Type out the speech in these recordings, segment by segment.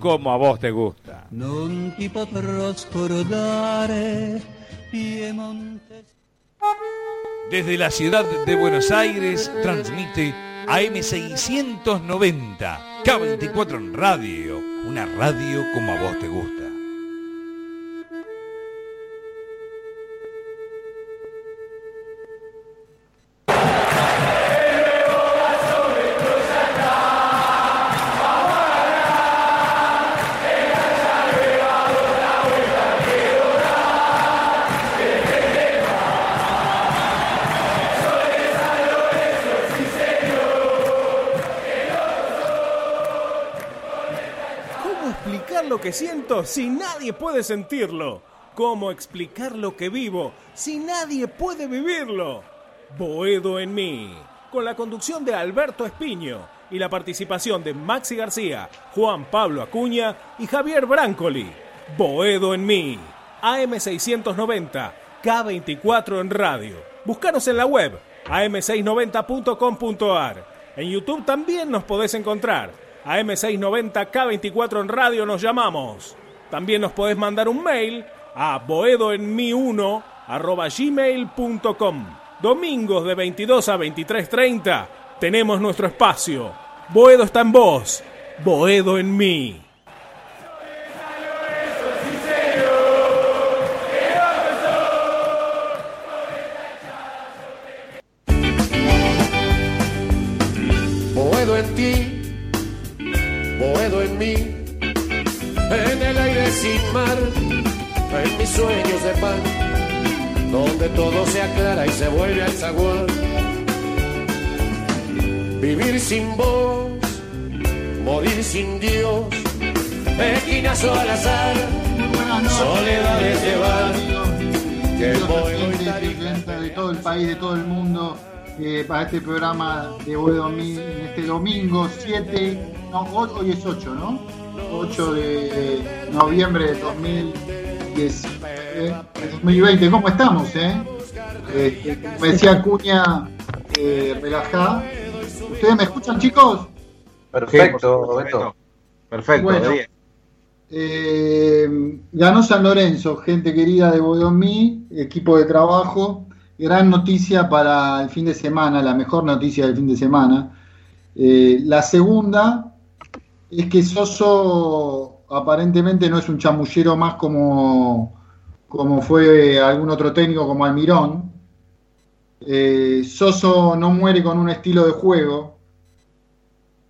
como a vos te gusta. Desde la ciudad de Buenos Aires transmite AM690, K24 en radio, una radio como a vos te gusta. Si nadie puede sentirlo? ¿Cómo explicar lo que vivo si nadie puede vivirlo? Boedo en mí, con la conducción de Alberto Espiño y la participación de Maxi García, Juan Pablo Acuña y Javier Brancoli. Boedo en mí, AM690, K24 en radio. Búscanos en la web am690.com.ar. En YouTube también nos podés encontrar AM690K24 en radio nos llamamos. También nos podés mandar un mail a boedoenmi1 gmail.com. Domingos de 22 a 23.30 tenemos nuestro espacio. Boedo está en vos, Boedo en mí. en mis sueños de pan, donde todo se aclara y se vuelve al zaguán. Vivir sin vos, morir sin Dios, esquinazo al azar, soledad de llevar. Que gente de todo el país, de todo el mundo, eh, para este programa de Boedo en este domingo 7, no, hoy es 8, ¿no? 8 de noviembre de 2020. ¿Cómo estamos? Eh? Eh, me decía Cuña, eh, relajá. ¿Ustedes me escuchan, chicos? Perfecto, Perfecto. Eh, ganó San Lorenzo, gente querida de Bodomí, equipo de trabajo. Gran noticia para el fin de semana, la mejor noticia del fin de semana. la segunda es que Soso aparentemente no es un chamullero más como, como fue algún otro técnico como Almirón. Eh, Soso no muere con un estilo de juego.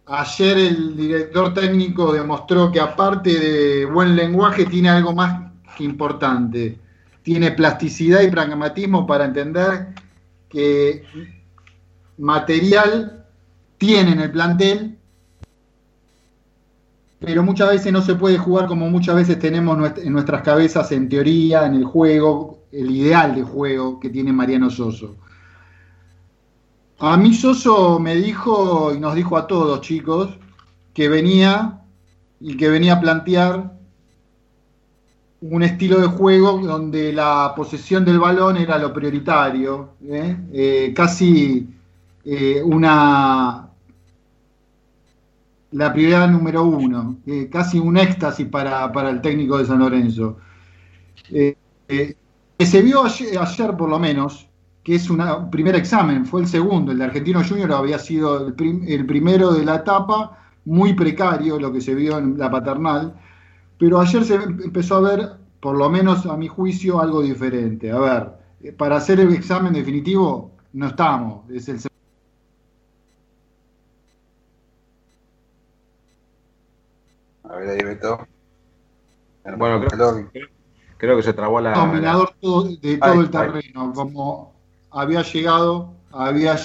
Ayer el director técnico demostró que aparte de buen lenguaje tiene algo más que importante. Tiene plasticidad y pragmatismo para entender que material tiene en el plantel pero muchas veces no se puede jugar como muchas veces tenemos en nuestras cabezas en teoría, en el juego, el ideal de juego que tiene Mariano Soso. A mí Soso me dijo y nos dijo a todos chicos que venía y que venía a plantear un estilo de juego donde la posesión del balón era lo prioritario, ¿eh? Eh, casi eh, una la prioridad número uno, casi un éxtasis para, el técnico de San Lorenzo. Eh, eh, que se vio ayer, por lo menos, que es un primer examen, fue el segundo, el de Argentino Junior había sido el, primero de la etapa, muy precario lo que se vio en la paternal, pero ayer se empezó a ver, por lo menos a mi juicio, algo diferente. A ver, eh, para hacer el examen definitivo no estamos, es el A ver ahí, Beto. Bueno, creo, que se trabó la. Dominador de todo el terreno, como había llegado, había,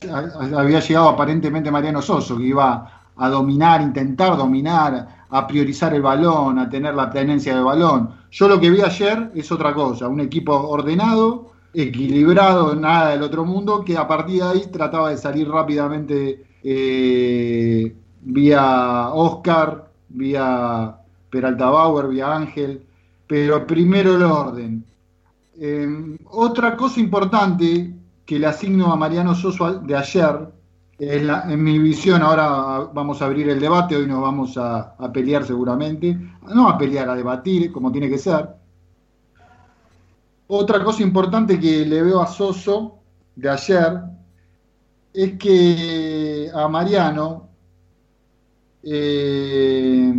había llegado aparentemente Mariano Soso, que iba a dominar, intentar dominar, a priorizar el balón, a tener la tenencia del balón. Yo lo que vi ayer es otra cosa, un equipo ordenado, equilibrado, nada del otro mundo, que a partir de ahí trataba de salir rápidamente eh, vía Oscar, vía Peralta Bauer, vía Ángel, pero primero el orden. Em, otra cosa importante que le asigno a Mariano Soso de ayer en, mi visión, ahora vamos a abrir el debate, hoy nos vamos a, a, pelear seguramente, no a pelear, a debatir, como tiene que ser. Otra cosa importante que le veo a Soso de ayer es que a Mariano eh,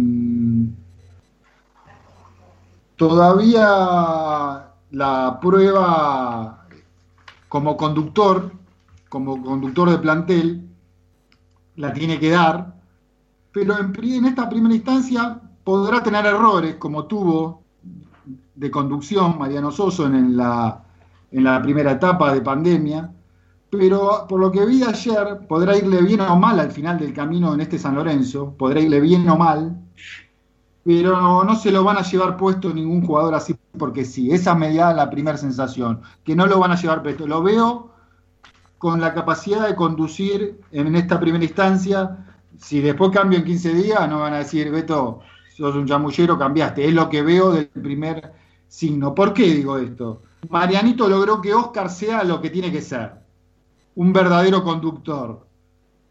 todavía la prueba como conductor, como conductor de plantel, la tiene que dar, pero en, esta primera instancia podrá tener errores, como tuvo de conducción Mariano Soso en la, en la primera etapa de pandemia, pero por lo que vi ayer, podrá irle bien o mal al final del camino en este San Lorenzo, podrá irle bien o mal, pero no, se lo van a llevar puesto ningún jugador así porque sí, esa me da la primera sensación, que no lo van a llevar puesto. Lo veo con la capacidad de conducir en esta primera instancia. Si después cambio en 15 días, no van a decir, Beto, sos un chamullero, cambiaste. Es lo que veo del primer signo. ¿Por qué digo esto? Marianito logró que Oscar sea lo que tiene que ser, un verdadero conductor.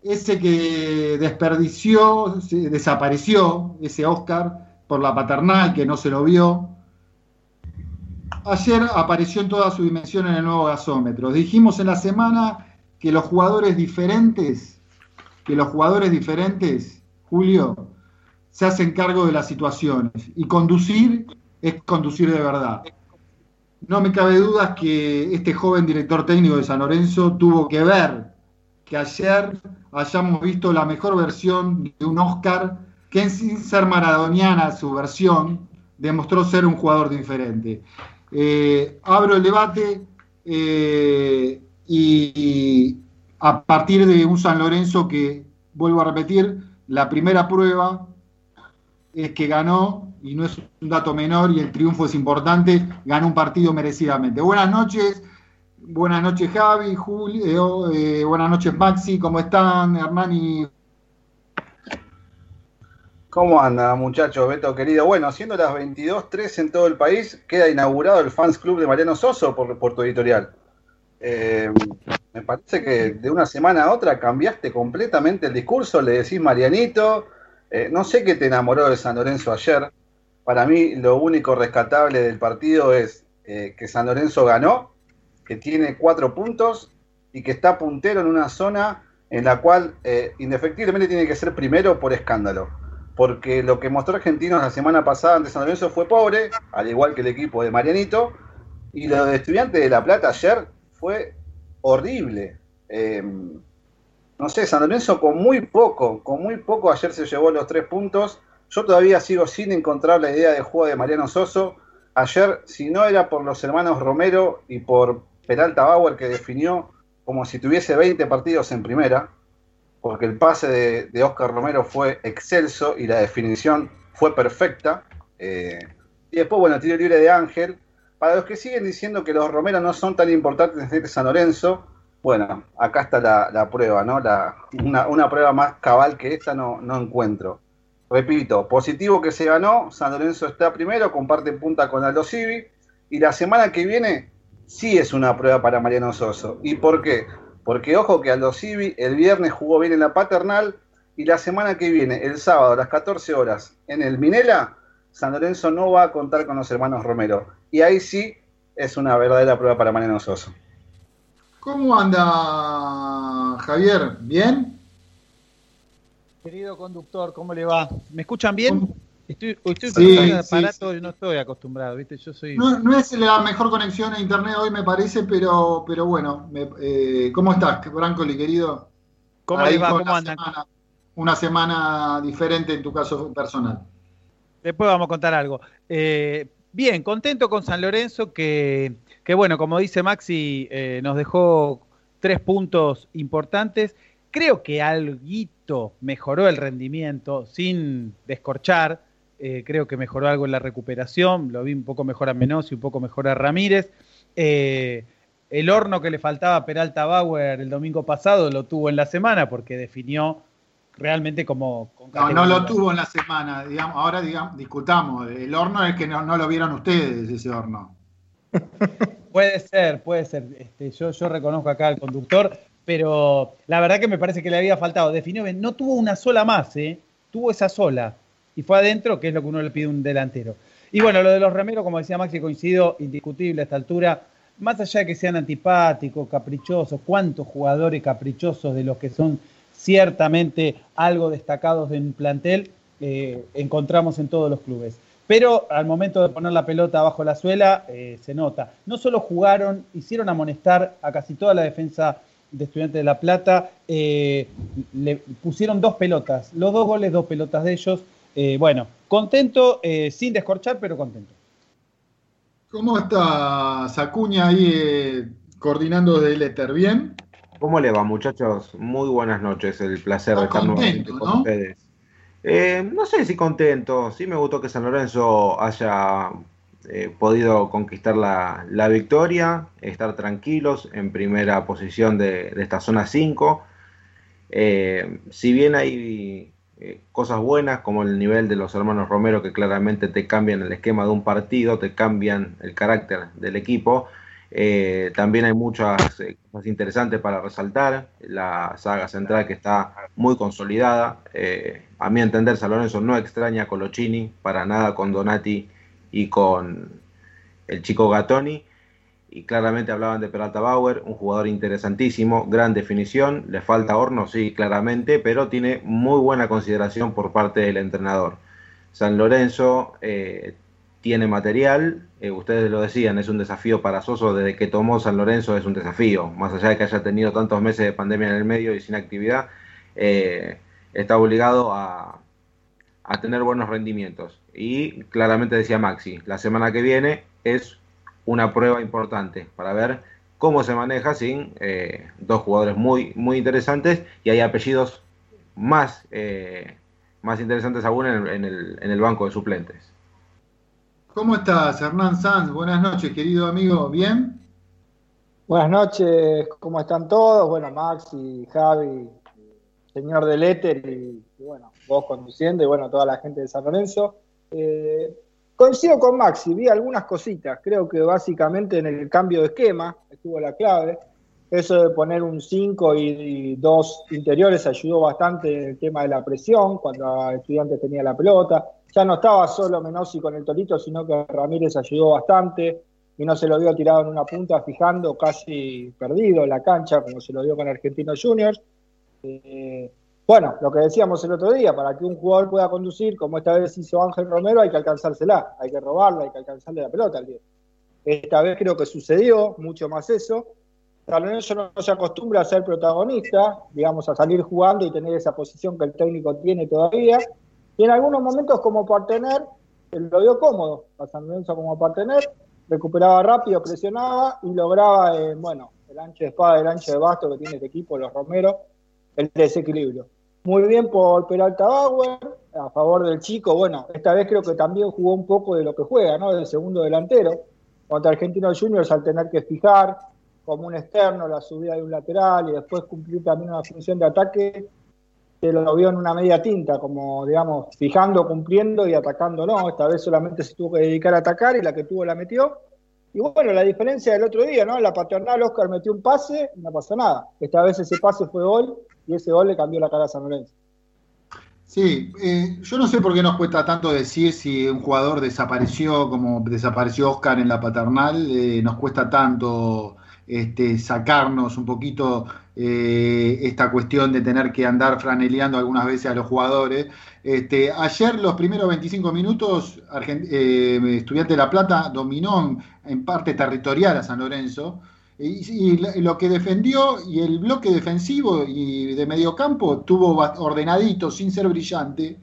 Ese que desperdició, desapareció, ese Oscar, por la paternal, que no se lo vio, ayer apareció en toda su dimensión en el nuevo gasómetro. Dijimos en la semana que los jugadores diferentes, que los jugadores diferentes, Julio, se hacen cargo de las situaciones. Y conducir es conducir de verdad. No me cabe duda que este joven director técnico de San Lorenzo tuvo que ver que ayer hayamos visto la mejor versión de un Oscar que sin ser maradoniana su versión, demostró ser un jugador diferente. Eh, abro el debate eh, y, a partir de un San Lorenzo que, vuelvo a repetir, la primera prueba es que ganó, y no es un dato menor, y el triunfo es importante, ganó un partido merecidamente. Buenas noches, buenas noches Javi, Julio, eh, buenas noches Maxi, ¿cómo están Hernán ¿Cómo anda, muchachos? Beto querido. Bueno, siendo las 22.03 en todo el país, queda inaugurado el Fans Club de Mariano Soso por, por tu editorial. Eh, me parece que de una semana a otra cambiaste completamente el discurso, le decís Marianito. Eh, no sé qué te enamoró de San Lorenzo ayer. Para mí, lo único rescatable del partido es eh, que San Lorenzo ganó, que tiene cuatro puntos y que está puntero en una zona en la cual indefectiblemente tiene que ser primero por escándalo porque lo que mostró Argentinos la semana pasada ante San Lorenzo fue pobre, al igual que el equipo de Marianito, y lo de Estudiantes de La Plata ayer fue horrible. Em, no sé, San Lorenzo con muy poco, con muy poco ayer se llevó los tres puntos. Yo todavía sigo sin encontrar la idea de juego de Mariano Soso. Ayer, si no era por los hermanos Romero y por Peralta Bauer, que definió como si tuviese 20 partidos en primera, porque el pase de, Oscar Romero fue excelso y la definición fue perfecta. Eh, y después, bueno, tiro libre de Ángel. Para los que siguen diciendo que los Romero no son tan importantes en este San Lorenzo, bueno, acá está la, prueba, ¿no? La, una, prueba más cabal que esta no, no encuentro. Repito, positivo que se ganó, San Lorenzo está primero, comparte punta con Aldo Civi, y la semana que viene sí es una prueba para Mariano Soso. ¿Y por qué? Porque ojo que Aldo Civi el viernes jugó bien en la paternal y la semana que viene, el sábado a las 14 horas, en el Minela, San Lorenzo no va a contar con los hermanos Romero. Y ahí sí es una verdadera prueba para Mariano Soso. ¿Cómo anda Javier? ¿Bien? Querido conductor, ¿cómo le va? ¿Me escuchan bien? Estoy, estoy el aparato, no estoy acostumbrado, ¿viste? Yo soy... No, es la mejor conexión a internet hoy, me parece, pero, pero bueno, eh, ¿cómo estás, Brancoli, querido? ¿Cómo le va? ¿Cómo una Semana, una semana diferente en tu caso personal. Después vamos a contar algo. Eh, bien, contento con San Lorenzo, que, que bueno, como dice Maxi, eh, nos dejó tres puntos importantes. Creo que algo mejoró el rendimiento sin descorchar eh, creo que mejoró algo en la recuperación, lo vi un poco mejor a Menos y un poco mejor a Ramírez. Eh, el horno que le faltaba a Peralta Bauer el domingo pasado lo tuvo en la semana porque definió realmente como... no, no lo tuvo en la semana, digamos, ahora digamos, discutamos, el horno es que no, lo vieron ustedes, ese horno. puede ser, puede ser. Este, yo, yo reconozco acá al conductor, pero la verdad que me parece que le había faltado. Definió no tuvo una sola más, ¿eh? tuvo esa sola y fue adentro, que es lo que uno le pide a un delantero. Y bueno, lo de los remeros, como decía Maxi, coincido, indiscutible a esta altura. Más allá de que sean antipáticos, caprichosos, cuántos jugadores caprichosos de los que son ciertamente algo destacados en un plantel eh, encontramos en todos los clubes. Pero al momento de poner la pelota bajo la suela, eh, se nota. No solo jugaron, hicieron amonestar a casi toda la defensa de Estudiantes de La Plata, eh, le pusieron dos pelotas, los dos goles, dos pelotas de ellos. bueno, contento, sin descorchar, pero contento. ¿Cómo está Sacuña ahí coordinando desde el Éter? ¿Bien? ¿Cómo le va, muchachos? Muy buenas noches, el placer de estar nuevamente con ustedes. Eh, no sé si contento, sí me gustó que San Lorenzo haya eh, podido conquistar la, victoria, estar tranquilos en primera posición de, esta zona 5. Eh, si bien hay cosas buenas como el nivel de los hermanos Romero que claramente te cambian el esquema de un partido, te cambian el carácter del equipo, eh, también hay muchas eh, cosas interesantes para resaltar. La saga central que está muy consolidada. Eh, a mi entender, San Lorenzo no extraña a Colochini, para nada con Donati y con el chico Gatoni. Y claramente hablaban de Peralta Bauer, un jugador interesantísimo, gran definición. Le falta horno, sí, claramente, pero tiene muy buena consideración por parte del entrenador. San Lorenzo tiene material, eh, ustedes lo decían, es un desafío para Soso desde que tomó San Lorenzo, es un desafío, más allá de que haya tenido tantos meses de pandemia en el medio y sin actividad, eh, está obligado a, tener buenos rendimientos. Y claramente decía Maxi, la semana que viene es una prueba importante para ver cómo se maneja sin eh, dos jugadores muy, muy interesantes y hay apellidos más, más interesantes aún en el banco de suplentes. ¿Cómo estás, Hernán Sanz? Buenas noches, querido amigo. ¿Bien? Buenas noches, ¿cómo están todos? Bueno, Max y Javi, señor del éter y, bueno, vos conduciendo y bueno, toda la gente de San Lorenzo. Eh, coincido con Maxi, vi algunas cositas. Creo que básicamente en el cambio de esquema estuvo la clave. Eso de poner un 5 y, dos interiores ayudó bastante en el tema de la presión, cuando el estudiante tenía la pelota ya no estaba solo Menossi con el Torito, sino que Ramírez ayudó bastante y no se lo vio tirado en una punta, fijando casi perdido la cancha, como se lo dio con Argentinos Juniors. Eh, bueno, lo que decíamos el otro día, para que un jugador pueda conducir, como esta vez hizo Ángel Romero, hay que alcanzársela, hay que robarla, hay que alcanzarle la pelota al día. Esta vez creo que sucedió mucho más eso. San Lorenzo no, se acostumbra a ser protagonista, digamos, a salir jugando y tener esa posición que el técnico tiene todavía. Y en algunos momentos como partener, lo dio cómodo a San Lorenzo como partener, recuperaba rápido, presionaba y lograba, eh, bueno, el ancho de espada, el ancho de basto que tiene este equipo, los Romero, el desequilibrio. Muy bien por Peralta Bauer, a favor del chico, bueno, esta vez creo que también jugó un poco de lo que juega, ¿no? Del segundo delantero, contra Argentinos Juniors al tener que fijar como un externo la subida de un lateral y después cumplir también una función de ataque, se lo vio en una media tinta, como digamos, fijando, cumpliendo y atacando no. Esta vez solamente se tuvo que dedicar a atacar y la que tuvo la metió. Y bueno, la diferencia del otro día, ¿no? La paternal, Oscar metió un pase no pasó nada. Esta vez ese pase fue gol y ese gol le cambió la cara a San Lorenzo. Sí, eh, yo no sé por qué nos cuesta tanto decir si un jugador desapareció como desapareció Oscar en la paternal, eh, nos cuesta tanto este, sacarnos un poquito eh, esta cuestión de tener que andar franeleando algunas veces a los jugadores. Este, ayer los primeros 25 minutos, eh, Estudiante de La Plata dominó en, parte territorial a San Lorenzo. Y, lo que defendió y el bloque defensivo y de mediocampo tuvo ordenadito, sin ser brillante.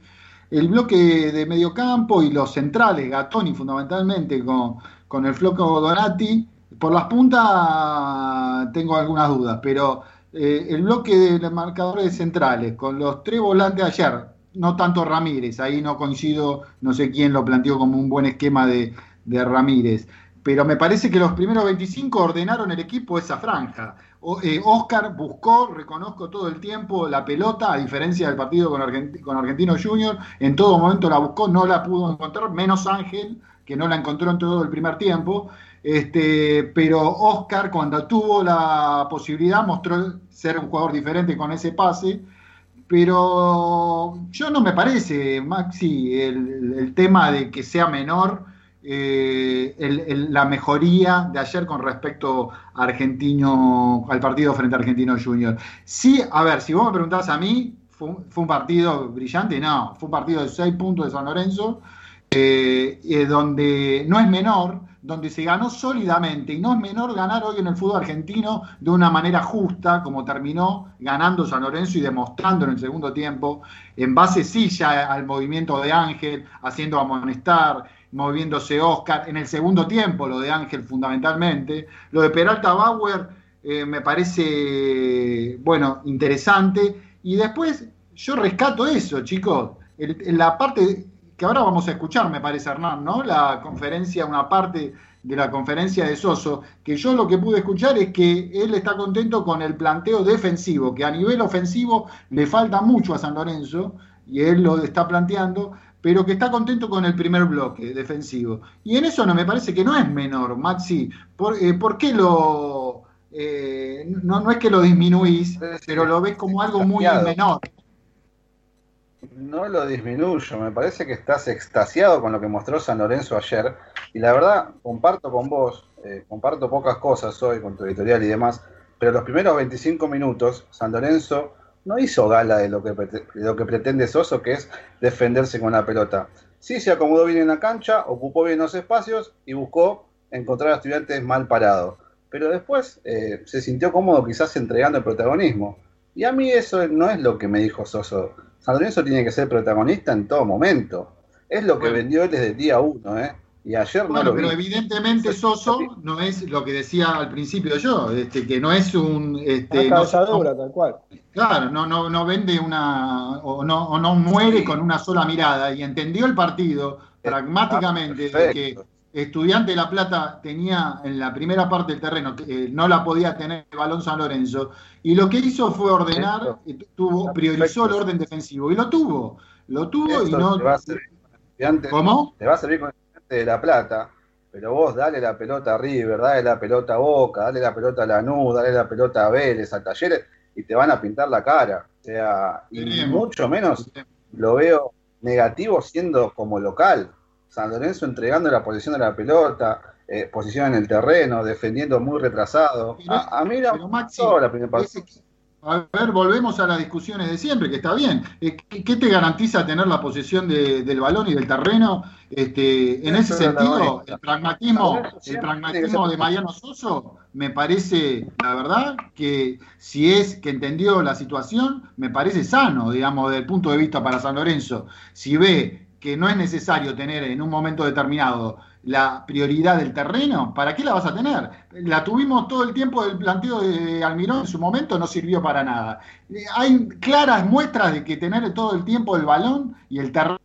El bloque de mediocampo y los centrales, Gatoni fundamentalmente, con, con el floco Donati, por las puntas tengo algunas dudas, pero eh, el bloque de marcadores centrales con los tres volantes ayer, no tanto Ramírez, ahí no coincido, no sé quién lo planteó como un buen esquema de, Ramírez, pero me parece que los primeros 25 ordenaron el equipo esa franja. Oscar buscó, reconozco todo el tiempo la pelota, a diferencia del partido con, con Argentino Junior, en todo momento la buscó, no la pudo encontrar, menos Ángel, que no la encontró en todo el primer tiempo. Este, pero Oscar, cuando tuvo la posibilidad, mostró ser un jugador diferente con ese pase. Pero yo no me parece, Maxi, el, tema de que sea menor eh, la mejoría de ayer con respecto a Argentino, al partido frente a Argentino Junior. Sí, a ver, si vos me preguntás a mí, ¿fue, un partido brillante? No, fue un partido de seis puntos de San Lorenzo, eh, donde no es menor, donde se ganó sólidamente y no es menor ganar hoy en el fútbol argentino de una manera justa, como terminó ganando San Lorenzo y demostrando en el segundo tiempo, en base sí ya al movimiento de Ángel, haciendo amonestar, moviéndose Oscar, en el segundo tiempo lo de Ángel fundamentalmente, lo de Peralta Bauer eh, me parece, bueno, interesante, y después yo rescato eso, chicos, en la parte que ahora vamos a escuchar, me parece, Hernán, ¿no? La conferencia, una parte de la conferencia de Soso, que yo lo que pude escuchar es que él está contento con el planteo defensivo, que a nivel ofensivo le falta mucho a San Lorenzo, y él lo está planteando, pero que está contento con el primer bloque defensivo. Y en eso no me parece que no es menor, Maxi. ¿Por, eh, qué lo.? Eh, no, no es que lo disminuís, pero lo ves como algo muy menor. No lo disminuyo, me parece que estás extasiado con lo que mostró San Lorenzo ayer. Y la verdad, comparto con vos, eh, comparto pocas cosas hoy con tu editorial y demás, pero los primeros 25 minutos, San Lorenzo no hizo gala de lo que, lo que pretende Soso, que es defenderse con la pelota. Sí se acomodó bien en la cancha, ocupó bien los espacios y buscó encontrar a estudiantes mal parados. Pero después eh, se sintió cómodo quizás entregando el protagonismo. Y a mí eso no es lo que me dijo Soso San Lorenzo tiene que ser protagonista en todo momento. Es lo que vendió él desde el día uno, ¿eh? Y ayer no lo pero evidentemente Soso no es lo que decía al principio yo, este, que no es un... Este, una tal cual. Claro, no, no, no vende una... O no, o no muere con una sola mirada y entendió el partido pragmáticamente de que Estudiante de La Plata tenía en la primera parte del terreno, eh, no la podía tener el balón San Lorenzo, y lo que hizo fue ordenar, tuvo, priorizó el orden defensivo, y lo tuvo, lo tuvo y no... Te va a servir ¿Cómo? Te va a servir con Estudiante de La Plata, pero vos dale la pelota a River, dale la pelota a Boca, dale la pelota a Lanús, dale la pelota a Vélez, a Talleres, y te van a pintar la cara. O sea, y mucho menos lo veo negativo siendo como local. San Lorenzo entregando la posición de la pelota, eh, posición en el terreno, defendiendo muy retrasado. a, mí la, la primera parte. A ver, volvemos a las discusiones de siempre, que está bien. Eh, ¿Qué, te garantiza tener la posesión del balón y del terreno? Este, en ese sentido, el pragmatismo, el pragmatismo de Mariano Soso me parece, la verdad, que si es que entendió la situación, me parece sano, digamos, desde el punto de vista para San Lorenzo. Si ve que no es necesario tener en un momento determinado la prioridad del terreno, ¿para qué la vas a tener? La tuvimos todo el tiempo del planteo de Almirón en su momento, no sirvió para nada. Hay claras muestras de que tener todo el tiempo el balón y el terreno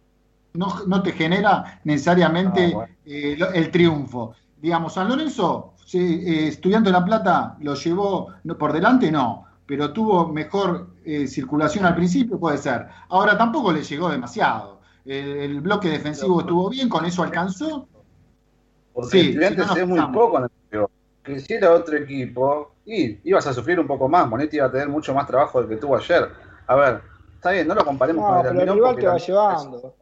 no, te genera necesariamente ah, eh, el triunfo. Digamos, San Lorenzo, eh, estudiando La Plata, lo llevó por delante, no, pero tuvo mejor eh, circulación al principio, puede ser. Ahora tampoco le llegó demasiado el, bloque defensivo estuvo bien, con eso alcanzó. Porque sí, estudiantes es muy poco que hiciera otro equipo y ibas a sufrir un poco más. Monetti iba a tener mucho más trabajo del que tuvo ayer. A ver, está bien, no lo comparemos con el Almirón. El rival que va llevando.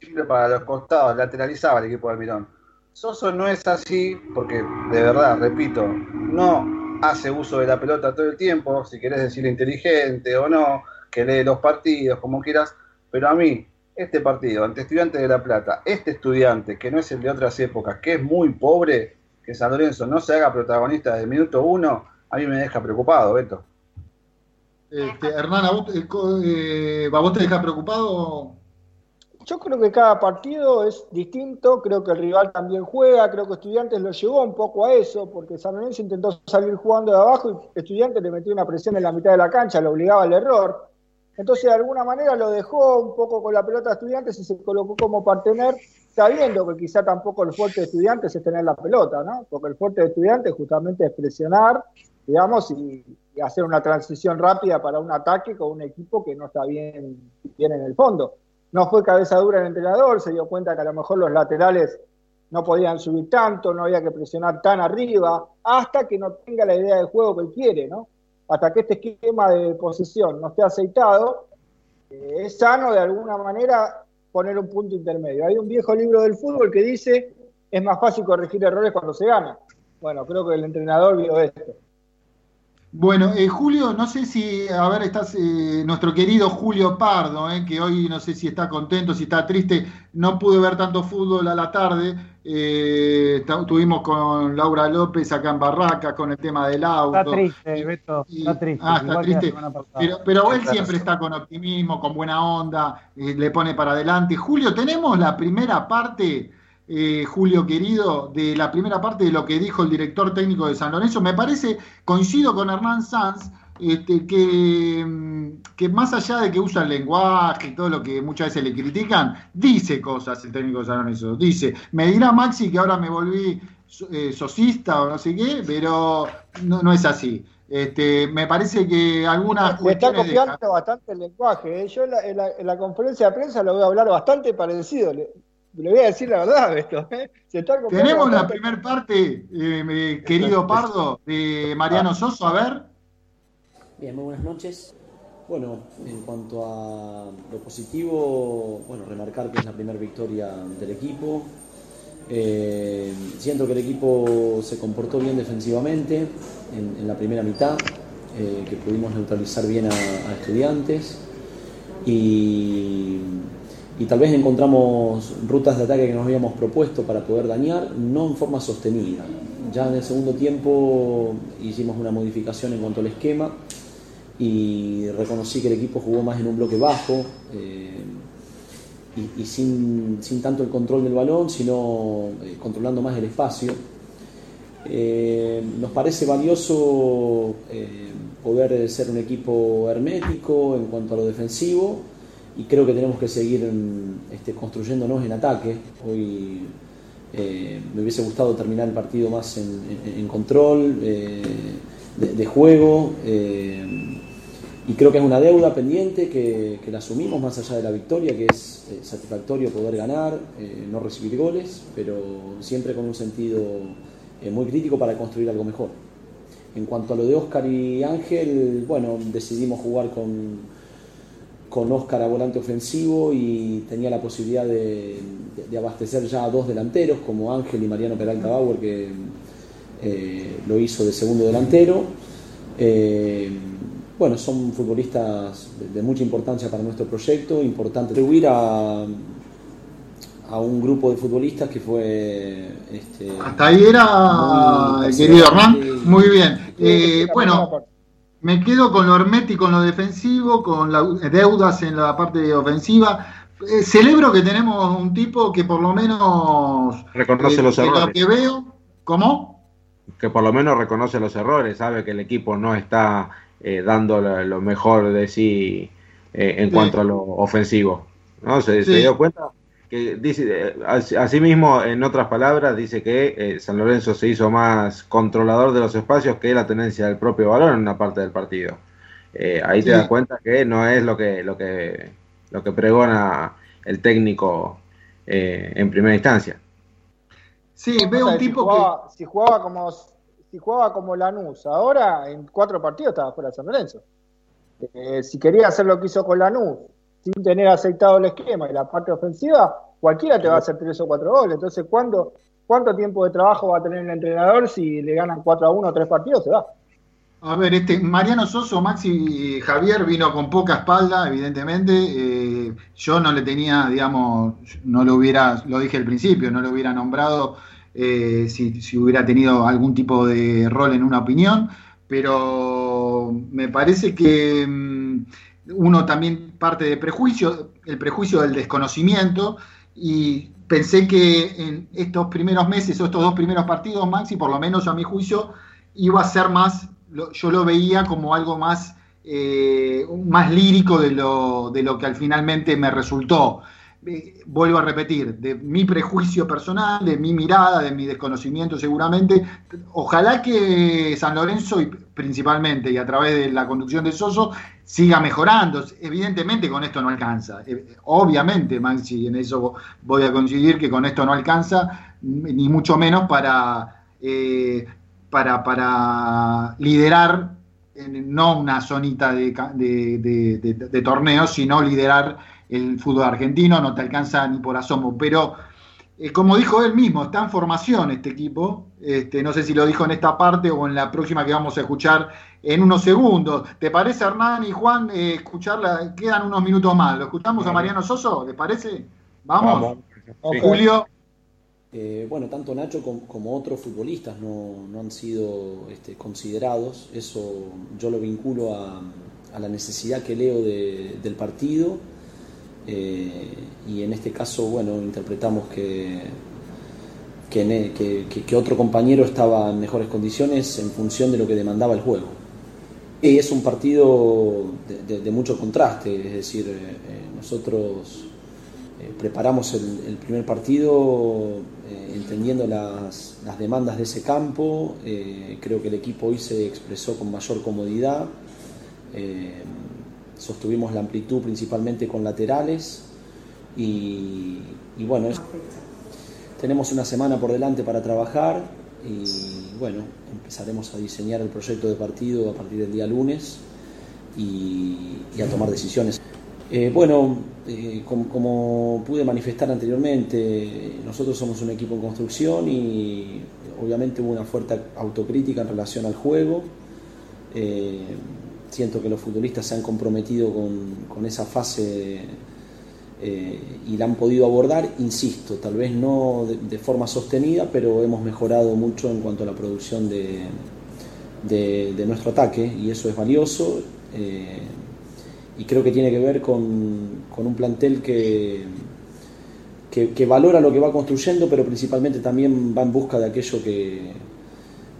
Siempre para los costados, lateralizaba el equipo de Almirón. Soso no es así porque, de verdad, repito, no hace uso de la pelota todo el tiempo, si querés decir inteligente o no, que lee los partidos, como quieras, pero a mí, este partido ante Estudiantes de La Plata, este estudiante que no es el de otras épocas, que es muy pobre, que San Lorenzo no se haga protagonista desde el minuto uno, a mí me deja preocupado, Beto. Este, Hernán, ¿a vos, eh, te deja preocupado? Yo creo que cada partido es distinto, creo que el rival también juega, creo que Estudiantes lo llevó un poco a eso, porque San Lorenzo intentó salir jugando de abajo y Estudiantes le metió una presión en la mitad de la cancha, lo obligaba al error. Entonces, de alguna manera lo dejó un poco con la pelota de estudiantes y se colocó como partener sabiendo que quizá tampoco el fuerte de estudiantes es tener la pelota, ¿no? Porque el fuerte de estudiantes justamente es presionar, digamos, y, hacer una transición rápida para un ataque con un equipo que no está bien, bien en el fondo. No fue cabeza dura el entrenador, se dio cuenta que a lo mejor los laterales no podían subir tanto, no había que presionar tan arriba, hasta que no tenga la idea de juego que él quiere, ¿no? Hasta que este esquema de posición no esté aceitado, eh, es sano de alguna manera poner un punto intermedio. Hay un viejo libro del fútbol que dice, es más fácil corregir errores cuando se gana. Bueno, creo que el entrenador vio esto. Bueno, eh, Julio, no sé si, a ver, estás eh, nuestro querido Julio Pardo, eh, que hoy no sé si está contento, si está triste, no pude ver tanto fútbol a la tarde, estuvimos con Laura López acá en Barraca con el tema del auto. Está triste, Beto, está triste. Ah, está triste, pero, pero, él siempre está con optimismo, con buena onda, le pone para adelante. Julio, tenemos la primera parte eh, Julio querido, de la primera parte de lo que dijo el director técnico de San Lorenzo. Me parece, coincido con Hernán Sanz, este, que, mm, que, más allá de que usa el lenguaje y todo lo que muchas veces le critican, dice cosas el técnico de San Lorenzo. Dice, me dirá Maxi que ahora me volví eh, socista o no sé qué, pero no, es así. Este, me parece que algunas Me está copiando bastante el lenguaje. ¿eh? Yo en la, en la, conferencia de prensa lo voy a hablar bastante parecido le voy a decir la verdad, esto. ¿eh? Tenemos la primera parte, eh, querido Pardo, de Mariano Soso, a ver. Bien, muy buenas noches. Bueno, en cuanto a lo positivo, bueno, remarcar que es la primera victoria del equipo. Eh, siento que el equipo se comportó bien defensivamente en, la primera mitad, que pudimos neutralizar bien a, a estudiantes y y tal vez encontramos rutas de ataque que nos habíamos propuesto para poder dañar, no en forma sostenida. Ya en el segundo tiempo hicimos una modificación en cuanto al esquema y reconocí que el equipo jugó más en un bloque bajo eh, y, sin, tanto el control del balón, sino eh, controlando más el espacio. Eh, nos parece valioso poder ser un equipo hermético en cuanto a lo defensivo y creo que tenemos que seguir este, construyéndonos en ataque. Hoy eh, me hubiese gustado terminar el partido más en, control eh, de, juego eh, y creo que es una deuda pendiente que, la asumimos más allá de la victoria, que es satisfactorio poder ganar, no recibir goles, pero siempre con un sentido muy crítico para construir algo mejor. En cuanto a lo de Oscar y Ángel, bueno, decidimos jugar con, con Oscar a volante ofensivo y tenía la posibilidad de, abastecer ya a dos delanteros como Ángel y Mariano Peralta Bauer que eh, lo hizo de segundo delantero. Eh, bueno, son futbolistas de, mucha importancia para nuestro proyecto, importante atribuir a, a un grupo de futbolistas que fue... Este, Hasta ahí era el querido Hernán, muy bien. Eh, bueno, me quedo con lo hermético con lo defensivo, con las deudas en la parte ofensiva. Eh, celebro que tenemos un tipo que por lo menos reconoce los errores. Lo que veo, ¿cómo? Que por lo menos reconoce los errores, sabe que el equipo no está eh, dando lo, mejor de sí eh, en cuanto a lo ofensivo. ¿no? Se, se dio cuenta que dice, asimismo, en otras palabras, dice que eh, San Lorenzo se hizo más controlador de los espacios que la tenencia del propio balón en una parte del partido. Eh, ahí te das cuenta que no es lo que, lo que, lo que pregona el técnico eh, en primera instancia. Sí, veo un tipo que... Si jugaba como, si jugaba como Lanús, ahora en cuatro partidos estaba fuera de San Lorenzo. si quería hacer lo que hizo con Lanús, sin tener aceptado el esquema y la parte ofensiva, cualquiera te va a hacer tres o cuatro goles. Entonces, ¿cuánto, cuánto tiempo de trabajo va a tener el entrenador si le ganan 4 a 1 o 3 partidos? Se va. A ver, este Mariano Soso, Maxi Javier vino con poca espalda, evidentemente. Eh, yo no le tenía, digamos, no lo hubiera, lo dije al principio, no lo hubiera nombrado eh, si, si, hubiera tenido algún tipo de rol en una opinión, pero me parece que mm, uno también parte de prejuicio, el prejuicio del desconocimiento, y pensé que en estos primeros meses o estos dos primeros partidos, Maxi, por lo menos a mi juicio, iba a ser más, yo lo veía como algo más, eh, más lírico de lo, de lo que al finalmente me resultó. Eh, vuelvo a repetir, de mi prejuicio personal, de mi mirada, de mi desconocimiento seguramente. Ojalá que San Lorenzo, y principalmente y a través de la conducción de Soso, siga mejorando. Evidentemente con esto no alcanza. Eh, obviamente, Maxi, en eso voy a coincidir que con esto no alcanza, ni mucho menos para, eh, para, para liderar no una zonita de, de, de torneos, sino liderar el fútbol argentino, no te alcanza ni por asomo, pero eh, como dijo él mismo, está en formación este equipo, este, no sé si lo dijo en esta parte o en la próxima que vamos a escuchar en unos segundos. ¿Te parece, Hernán y Juan, eh, escucharla? Quedan unos minutos más. ¿Lo escuchamos a Mariano Soso? ¿Les parece? Vamos. Julio. Eh, bueno, tanto Nacho como, otros futbolistas no, han sido este, considerados. Eso yo lo vinculo a, la necesidad que leo del partido eh, y en este caso, bueno, interpretamos que, que, que, otro compañero estaba en mejores condiciones en función de lo que demandaba el juego. Y es un partido de, mucho contraste, es decir, eh, eh, nosotros preparamos el, primer partido entendiendo las, las, demandas de ese campo, creo que el equipo hoy se expresó con mayor comodidad sostuvimos la amplitud principalmente con laterales y, bueno, tenemos una semana por delante para trabajar y bueno, empezaremos a diseñar el proyecto de partido a partir del día lunes y, a tomar decisiones. Eh, bueno, eh, como, pude manifestar anteriormente, nosotros somos un equipo en construcción y obviamente hubo una fuerte autocrítica en relación al juego. Eh, siento que los futbolistas se han comprometido con, esa fase eh, y la han podido abordar, insisto, tal vez no de, forma sostenida, pero hemos mejorado mucho en cuanto a la producción de, de, nuestro ataque y eso es valioso eh, y creo que tiene que ver con, un plantel que, que, valora lo que va construyendo, pero principalmente también va en busca de aquello que,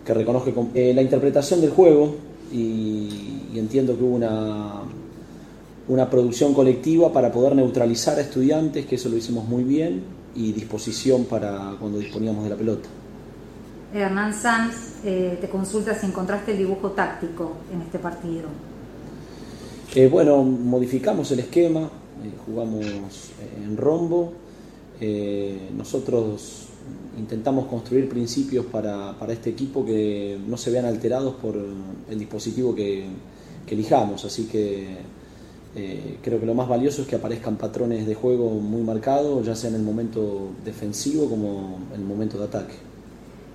que reconoce eh, la interpretación del juego y y entiendo que hubo una, una producción colectiva para poder neutralizar a estudiantes, que eso lo hicimos muy bien, y disposición para cuando disponíamos de la pelota. Hernán Sanz eh, te consulta si encontraste el dibujo táctico en este partido. Eh, bueno, modificamos el esquema, eh, jugamos en rombo. nosotros intentamos construir principios para, para, este equipo que no se vean alterados por el dispositivo que, que elijamos. Así que eh, creo que lo más valioso es que aparezcan patrones de juego muy marcados, ya sea en el momento defensivo como en el momento de ataque.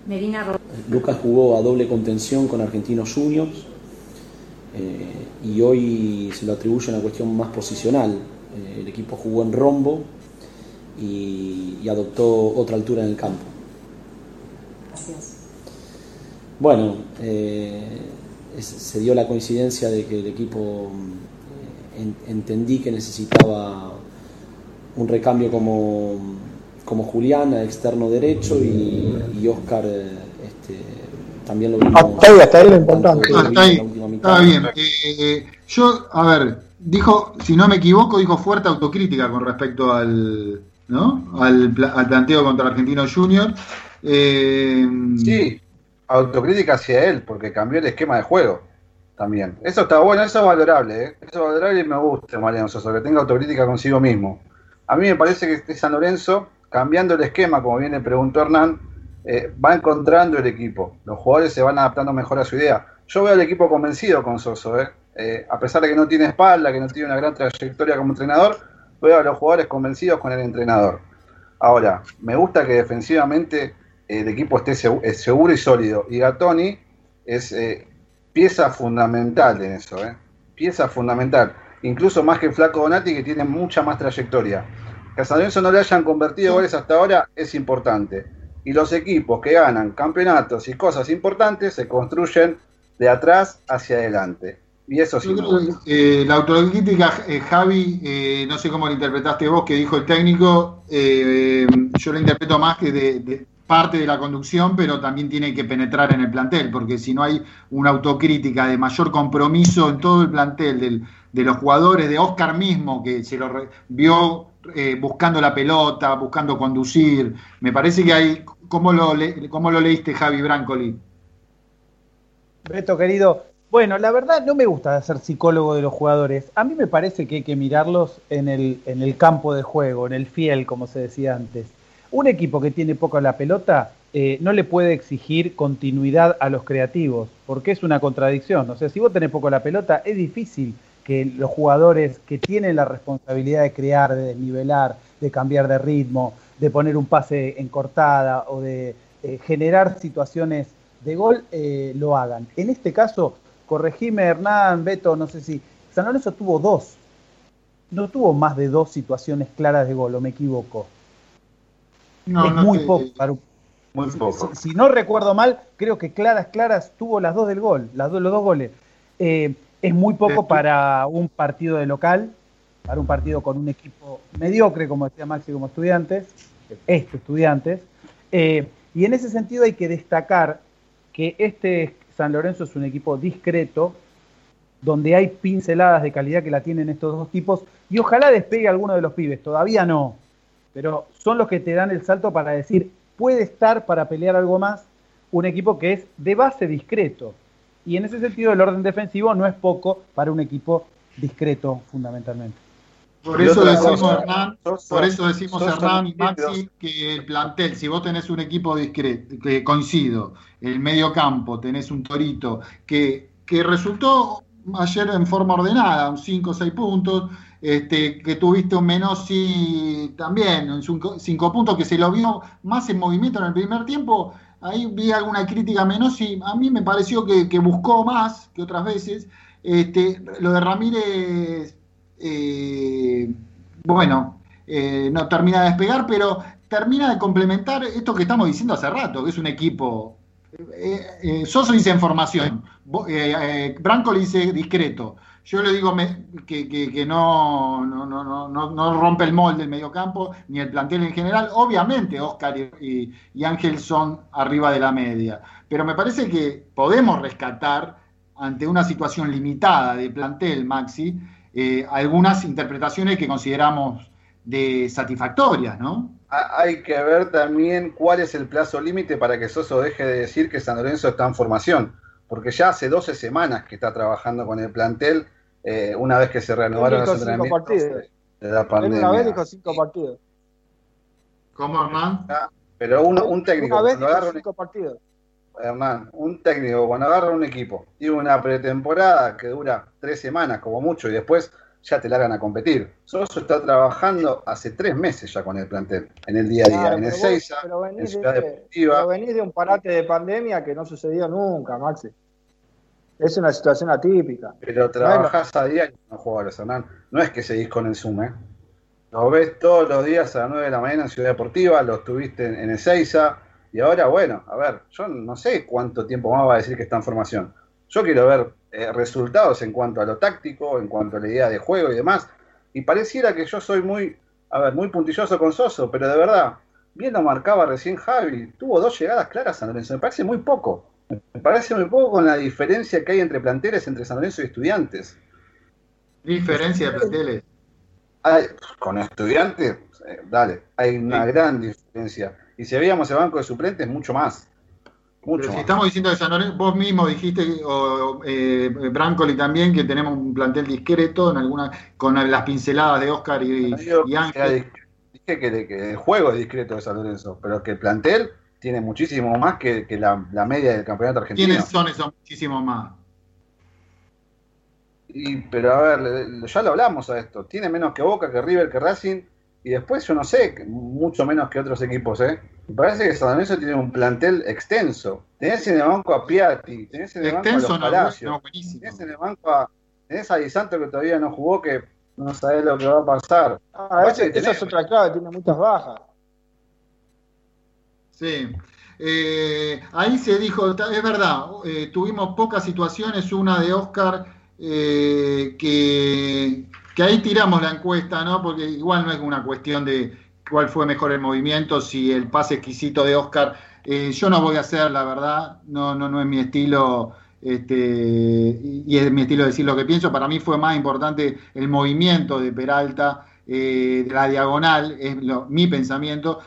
Medina Lucas jugó a doble contención con Argentinos Juniors eh, y hoy se lo atribuye a una cuestión más posicional. Eh, el equipo jugó en rombo y, y, adoptó otra altura en el campo. Gracias. Bueno, se dio la coincidencia de que el equipo eh, entendí que necesitaba un recambio como, como Julián, externo derecho, y, Oscar eh, este, también lo vimos. Hasta ahí, hasta ahí lo importante. está bien. Eh, yo, a ver, dijo, si no me equivoco, dijo fuerte autocrítica con respecto al, ¿no? al, al planteo contra el Argentino Junior. sí, autocrítica hacia él, porque cambió el esquema de juego también. Eso está bueno, eso es valorable, ¿eh? eso es valorable y me gusta, Mariano Sosa, que tenga autocrítica consigo mismo. A mí me parece que este San Lorenzo, cambiando el esquema, como bien le preguntó Hernán, eh, va encontrando el equipo. Los jugadores se van adaptando mejor a su idea. Yo veo al equipo convencido con Soso. ¿eh? a pesar de que no tiene espalda, que no tiene una gran trayectoria como entrenador, veo a los jugadores convencidos con el entrenador. Ahora, me gusta que defensivamente el equipo esté seguro y sólido. Y Gatoni es eh, pieza fundamental en eso, ¿eh? pieza fundamental. Incluso más que Flaco Donati, que tiene mucha más trayectoria. Que a San Lorenzo no le hayan convertido goles hasta ahora es importante. Y los equipos que ganan campeonatos y cosas importantes se construyen de atrás hacia adelante. Y eso sí. Eh, la autocrítica, eh, Javi, no sé cómo lo interpretaste vos, que dijo el técnico, yo lo interpreto más que de, parte de la conducción, pero también tiene que penetrar en el plantel, porque si no hay una autocrítica de mayor compromiso en todo el plantel de los jugadores, de Oscar mismo, que se lo vio eh, buscando la pelota, buscando conducir. Me parece que hay. ¿Cómo lo, cómo lo leíste, Javi Brancoli? Beto, querido, bueno, la verdad no me gusta ser psicólogo de los jugadores. A mí me parece que hay que mirarlos en el, en el campo de juego, en el fiel, como se decía antes. Un equipo que tiene poco la pelota eh, no le puede exigir continuidad a los creativos, porque es una contradicción. O sea, si vos tenés poco la pelota, es difícil que los jugadores que tienen la responsabilidad de crear, de desnivelar, de cambiar de ritmo, de poner un pase en cortada o de eh, generar situaciones de gol, eh, lo hagan. En este caso, corregime Hernán, Beto, no sé si. San Lorenzo tuvo dos. No tuvo más de dos situaciones claras de gol, o me equivoco. No, es muy poco muy poco. Si, no recuerdo mal, creo que claras, claras tuvo las dos del gol, las dos, los dos goles. Eh, es muy poco para un partido de local, para un partido con un equipo mediocre, como decía Maxi, como estudiantes, este estudiantes. Eh, y en ese sentido hay que destacar que este San Lorenzo es un equipo discreto, donde hay pinceladas de calidad que la tienen estos dos tipos, y ojalá despegue alguno de los pibes, todavía no, pero son los que te dan el salto para decir, puede estar para pelear algo más un equipo que es de base discreto. Y en ese sentido el orden defensivo no es poco para un equipo discreto fundamentalmente. Por eso decimos, Hernán, por eso decimos Hernán y Maxi que el plantel, si vos tenés un equipo discreto, que coincido, el medio campo, tenés un torito, que, que resultó ayer en forma ordenada, un 5 o 6 puntos, este, que tuviste un Menossi también, un 5 puntos, que se lo vio más en movimiento en el primer tiempo. Ahí vi alguna crítica a Menossi, a mí me pareció que, que buscó más que otras veces. Este, lo de Ramírez eh, bueno, eh, no termina de despegar, pero termina de complementar esto que estamos diciendo hace rato, que es un equipo. Eh, Soso dice en formación, Branco le dice discreto. Yo le digo que, no, no, rompe el molde el mediocampo ni el plantel en general. Obviamente, Oscar y, y, Ángel son arriba de la media. Pero me parece que podemos rescatar ante una situación limitada de plantel, Maxi, eh, algunas interpretaciones que consideramos de satisfactorias, ¿no? Hay que ver también cuál es el plazo límite para que Soso deje de decir que San Lorenzo está en formación, porque ya hace 12 semanas que está trabajando con el plantel, eh, una vez que se reanudaron los entrenamientos de la pandemia. Una vez dijo cinco partidos. ¿Cómo, Hernán? Ah, pero un técnico, una vez cinco partidos. Hernán, un técnico cuando agarra un equipo y una pretemporada que dura tres semanas como mucho y después ya te largan a competir. Soso está trabajando hace tres meses ya con el plantel, en el día a día, en el Seiza, en Ciudad de, Deportiva. Pero venís de un parate de pandemia que no sucedió nunca, Maxi. Es una situación atípica. Pero trabajás a diario con los jugadores, Hernán. No es que seguís con el Zoom, ¿eh? Los ves todos los días a las 9 de la mañana en Ciudad Deportiva, los tuviste en, en el Seiza y ahora, bueno, a ver, yo no sé cuánto tiempo más va a decir que está en formación. Yo quiero ver eh, resultados en cuanto a lo táctico, en cuanto a la idea de juego y demás. Y pareciera que yo soy muy, a ver, muy puntilloso con Soso, pero de verdad, bien lo marcaba recién Javi, tuvo dos llegadas claras San Lorenzo. Me parece muy poco. Me parece muy poco con la diferencia que hay entre planteles entre San Lorenzo y estudiantes. ¿Diferencia de planteles? con estudiantes, eh, dale, hay una gran diferencia. Y si veíamos el banco de suplentes, mucho más. Mucho si estamos diciendo de San Lorenzo, vos mismo dijiste, o eh, Brancoli también, que tenemos un plantel discreto en alguna, con las pinceladas de Oscar y, Ángel. Dije que, el juego es discreto de San Lorenzo, pero que el plantel tiene muchísimo más que, la, media del campeonato argentino. ¿Quiénes son esos muchísimo más? Y, pero a ver, ya lo hablamos a esto. Tiene menos que Boca, que River, que Racing y después yo no sé, mucho menos que otros equipos, ¿eh? Me parece que San Lorenzo tiene un plantel extenso. Tenés en el banco a Piatti, tenés en el banco a los Palacios, tenés en el banco a, tenés a Di Santo que todavía no jugó, que no sabés lo que va a pasar. Ah, esa es otra clave, tiene muchas bajas. Sí. Eh, ahí se dijo, es verdad, eh, tuvimos pocas situaciones, una de Oscar eh, que que ahí tiramos la encuesta, ¿no? Porque igual no es una cuestión de cuál fue mejor el movimiento, si el pase exquisito de Oscar. Eh, yo no voy a hacer, la verdad, no, no, no es mi estilo. Este, y es mi estilo decir lo que pienso. Para mí fue más importante el movimiento de Peralta de la diagonal, es mi pensamiento.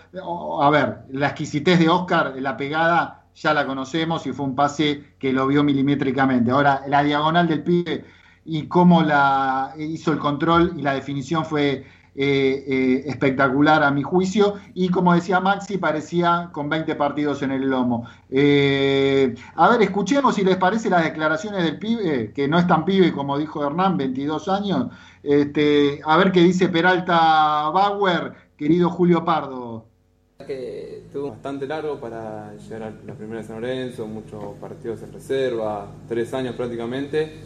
A ver, la exquisitez de Oscar, la pegada, ya la conocemos y fue un pase que lo vio milimétricamente. Ahora, la diagonal del pibe y cómo la hizo el control y la definición fue eh, eh, espectacular a mi juicio y como decía Maxi parecía con 20 partidos en el lomo. Eh, a ver, escuchemos si les parece las declaraciones del pibe, que no es tan pibe como dijo Hernán, 22 años. Este, a ver qué dice Peralta Bauer, querido Julio Pardo. Que estuvo bastante largo para llegar a la primera de San Lorenzo, muchos partidos en reserva, tres años prácticamente.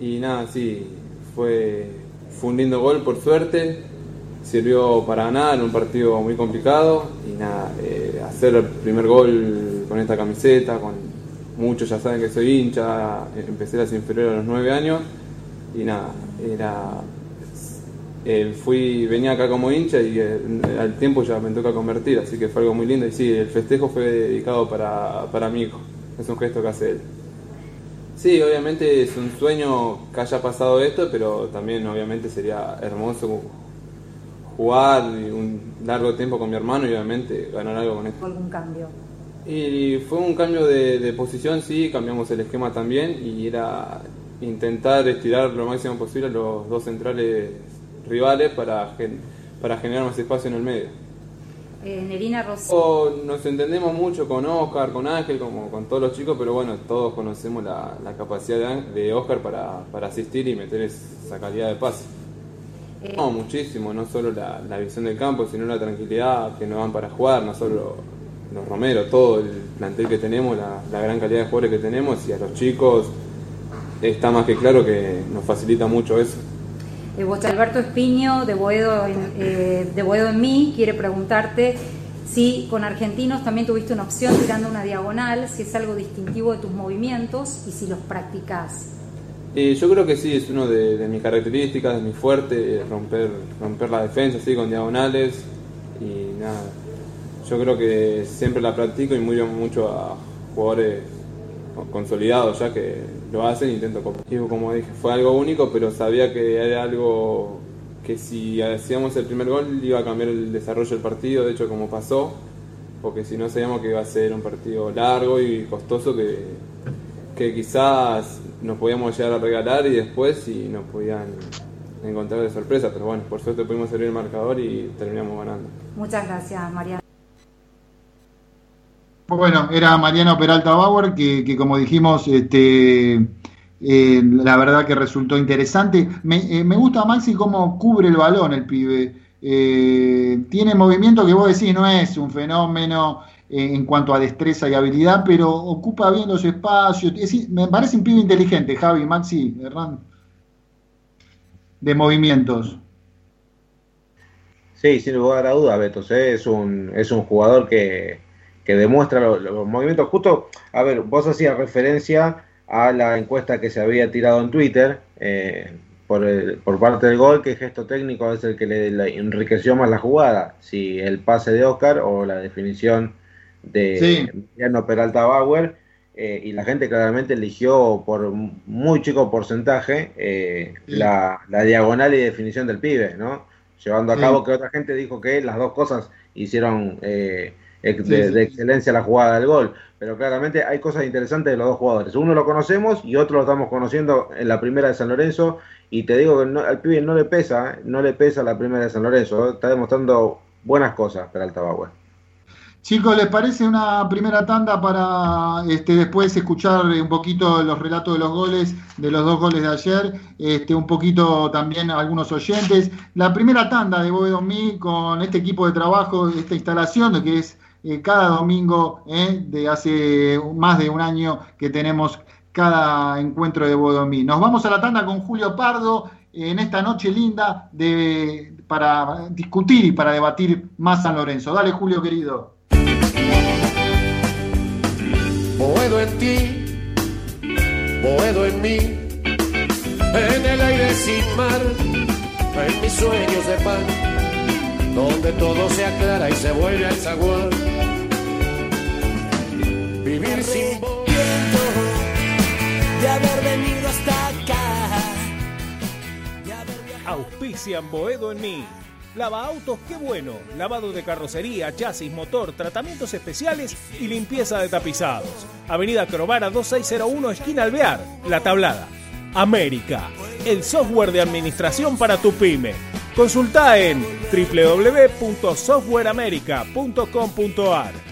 Y nada, sí, fue fue un lindo gol por suerte, sirvió para ganar en un partido muy complicado. Y nada, eh, hacer el primer gol con esta camiseta, con muchos ya saben que soy hincha, empecé las inferiores a los nueve años. Y nada, era eh, fui venía acá como hincha y eh, al tiempo ya me toca convertir, así que fue algo muy lindo. Y sí, el festejo fue dedicado para, para mi hijo, es un gesto que hace él. Sí, obviamente es un sueño que haya pasado esto, pero también obviamente sería hermoso jugar un largo tiempo con mi hermano y obviamente ganar algo con esto. ¿Algún cambio? Y fue un cambio de, posición, sí, cambiamos el esquema también y era intentar estirar lo máximo posible los dos centrales rivales para, para generar más espacio en el medio. Eh, Nerina Rosso. Nos entendemos mucho con Oscar, con Ángel, como con todos los chicos, pero bueno, todos conocemos la, capacidad de, Oscar para, asistir y meter esa calidad de pase. Eh, no, muchísimo, no solo la, visión del campo, sino la tranquilidad que nos dan para jugar, no solo los Romero, todo el plantel que tenemos, la, gran calidad de jugadores que tenemos y a los chicos está más que claro que nos facilita mucho eso. Eh, Alberto Espiño, de Boedo, en, eh, en mí, quiere preguntarte si con argentinos también tuviste una opción tirando una diagonal, si es algo distintivo de tus movimientos y si los practicás. Eh, yo creo que sí, es uno de, mis características, de mi fuerte, romper, romper la defensa así con diagonales y nada. Yo creo que siempre la practico y muy mucho a jugadores consolidados ya que lo hacen intento copiar. Como dije, fue algo único, pero sabía que era algo que si hacíamos el primer gol iba a cambiar el desarrollo del partido, de hecho como pasó, porque si no sabíamos que iba a ser un partido largo y costoso que, que quizás nos podíamos llegar a regalar y después si nos podían encontrar de sorpresa, pero bueno, por suerte pudimos servir el marcador y terminamos ganando. Muchas gracias, Mariana. Bueno, era Mariano Peralta Bauer, que, como dijimos, este, eh, la verdad que resultó interesante. Me, me, gusta Maxi cómo cubre el balón el pibe. Eh, tiene movimiento que vos decís, no es un fenómeno eh, en cuanto a destreza y habilidad, pero ocupa bien los espacios. me parece un pibe inteligente, Javi, Maxi, Hernán, de movimientos. Sí, sin lugar a duda, Beto. Es, un, es un jugador que que demuestra los, movimientos. Justo, a ver, vos hacías referencia a la encuesta que se había tirado en Twitter eh, por, por parte del gol, que gesto técnico es el que le, enriqueció más la jugada, si el pase de Oscar o la definición de Mariano Peralta Bauer. Eh, y la gente claramente eligió por muy chico porcentaje eh, la, diagonal y definición del pibe, ¿no? Llevando a cabo que otra gente dijo que las dos cosas hicieron de, excelencia la jugada del gol. Pero claramente hay cosas interesantes de los dos jugadores. Uno lo conocemos y otro lo estamos conociendo en la primera de San Lorenzo. Y te digo que al pibe no le pesa, no le pesa la primera de San Lorenzo. Está demostrando buenas cosas Peralta Bauer. Chicos, ¿les parece una primera tanda para este, después escuchar un poquito los relatos de los goles, de los dos goles de ayer, este, un poquito también algunos oyentes? La primera tanda de Boedo con este equipo de trabajo, esta instalación que es eh, cada domingo eh, de hace más de un año que tenemos cada encuentro de Bodomí. Nos vamos a la tanda con Julio Pardo en esta noche linda de, para discutir y para debatir más San Lorenzo. Dale, Julio, querido. Boedo en ti, Boedo en mí, en el aire sin mar, en mis sueños de pan, donde todo se aclara y se vuelve al zaguán vivir sin de haber venido hasta acá. auspician Boedo en mí. Lava autos, qué bueno. Lavado de carrocería, chasis, motor, tratamientos especiales y limpieza de tapizados. Avenida Crovara 2601, esquina Alvear, La Tablada. América, el software de administración para tu pyme. Consulta en www.softwareamerica.com.ar.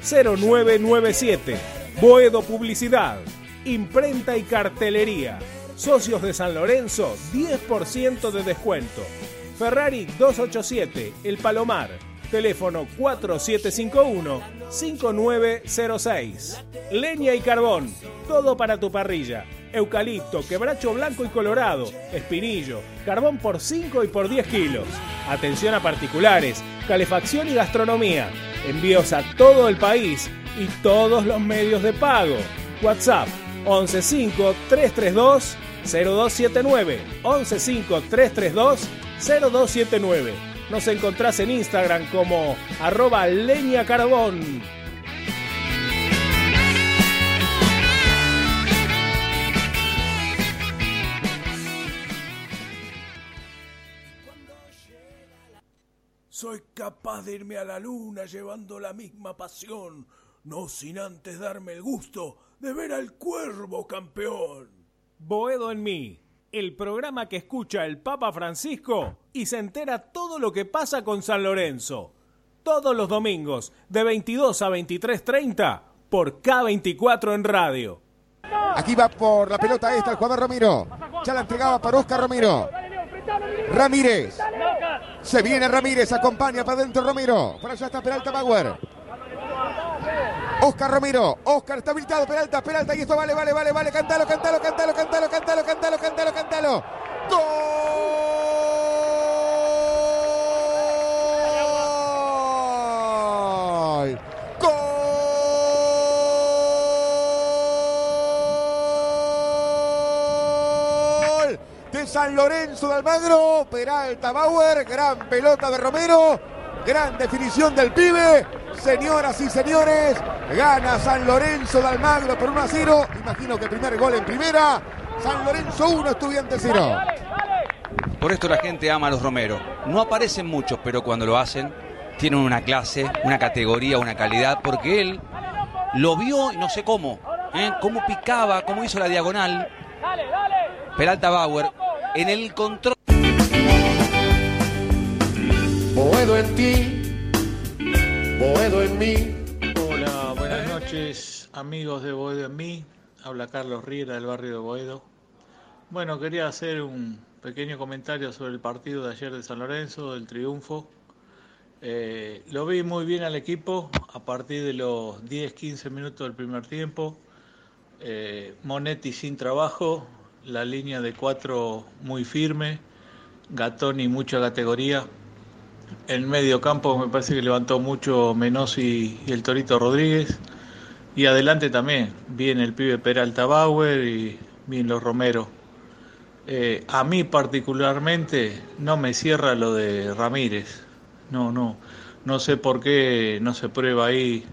4749-0997. Boedo Publicidad, Imprenta y Cartelería. Socios de San Lorenzo, 10% de descuento. Ferrari 287, El Palomar. Teléfono 4751-5906. Leña y carbón, todo para tu parrilla. Eucalipto, quebracho blanco y colorado, espinillo, carbón por 5 y por 10 kilos. Atención a particulares, calefacción y gastronomía. Envíos a todo el país y todos los medios de pago. WhatsApp 115 332 0279 115 332 0279. Nos encontrás en Instagram como arroba leña Soy capaz de irme a la luna llevando la misma pasión, no sin antes darme el gusto de ver al cuervo campeón. Boedo en mí, el programa que escucha el Papa Francisco y se entera todo lo que pasa con San Lorenzo. Todos los domingos, de 22 a 23.30, por K24 en radio. Aquí va por la pelota esta el jugador Ramiro. Ya la entregaba para Oscar Ramiro. Ramírez. Se viene Ramírez, acompaña para adentro Ramiro. Por allá está Peralta Bauer. Oscar Ramiro, Oscar está habilitado, Peralta, Peralta, y esto vale, vale, vale, vale, cantalo, cantalo, cantalo, cantalo, cantalo, cantalo, cantalo, cantalo. ¡Gol! San Lorenzo de Almagro, Peralta Bauer, gran pelota de Romero, gran definición del pibe. Señoras y señores, gana San Lorenzo de Almagro por 1 a 0. Imagino que primer gol en primera. San Lorenzo 1, Estudiante 0. Por esto la gente ama a los Romero. No aparecen muchos, pero cuando lo hacen, tienen una clase, una categoría, una calidad, porque él lo vio y no sé cómo. ¿eh? Cómo picaba, cómo hizo la diagonal. Peralta Bauer en el control. Boedo en ti Boedo en mí. Hola, buenas noches, amigos de Boedo en mí. Habla Carlos Riera del barrio de Boedo. Bueno, quería hacer un pequeño comentario sobre el partido de ayer de San Lorenzo, del triunfo. Eh, lo vi muy bien al equipo a partir de los 10-15 minutos del primer tiempo. Eh, Monetti sin trabajo, la línea de cuatro muy firme, Gatoni mucha categoría. En medio campo me parece que levantó mucho Menosi y el Torito Rodríguez. Y adelante también, bien el pibe Peralta Bauer y bien los Romero. Eh, a mí particularmente no me cierra lo de Ramírez. No, no. No sé por qué no se prueba ahí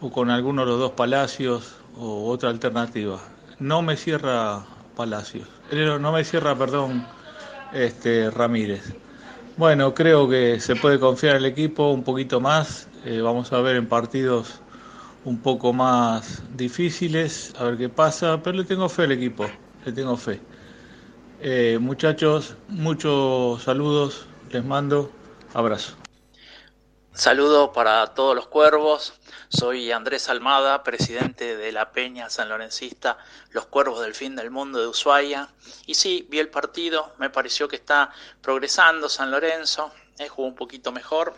o con alguno de los dos Palacios o otra alternativa. No me cierra Palacios. No me cierra, perdón, este Ramírez. Bueno, creo que se puede confiar en el equipo un poquito más. Eh, vamos a ver en partidos un poco más difíciles, a ver qué pasa, pero le tengo fe al equipo, le tengo fe. Eh, muchachos, muchos saludos, les mando, abrazo. Saludo para todos los cuervos. Soy Andrés Almada, presidente de la Peña San Lorencista, Los Cuervos del Fin del Mundo de Ushuaia. Y sí, vi el partido, me pareció que está progresando San Lorenzo, eh, jugó un poquito mejor.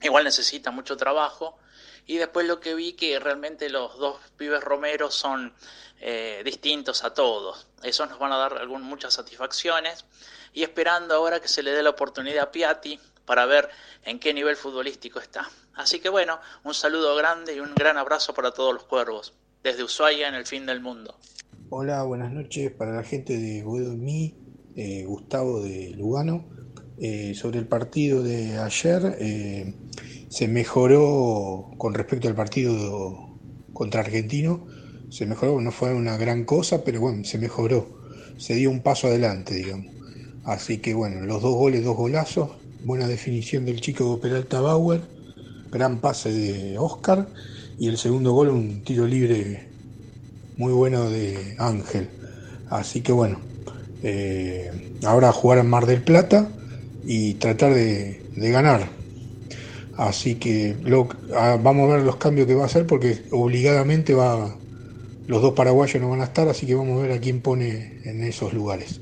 Igual necesita mucho trabajo. y después lo que vi que realmente los dos pibes Romero son eh, distintos a todos. Esos nos van a dar algún, muchas satisfacciones y esperando ahora que se le dé la oportunidad a Piatti para ver en qué nivel futbolístico está. Así que bueno, un saludo grande y un gran abrazo para todos los cuervos, desde Ushuaia en el fin del mundo. Hola, buenas noches para la gente de Boedo Mi, eh, Gustavo de Lugano. Eh, sobre el partido de ayer, eh, se mejoró con respecto al partido contra Argentino, se mejoró, no fue una gran cosa, pero bueno, se mejoró, se dio un paso adelante, digamos. Así que bueno, los dos goles, dos golazos, buena definición del chico Peralta Bauer, gran pase de Oscar y el segundo gol un tiro libre muy bueno de Ángel. Así que bueno, eh, ahora jugar en Mar del Plata y tratar de, ganar. Así que ah, vamos a ver los cambios que va a hacer porque obligadamente va los dos paraguayos no van a estar, así que vamos a ver a quién pone en esos lugares.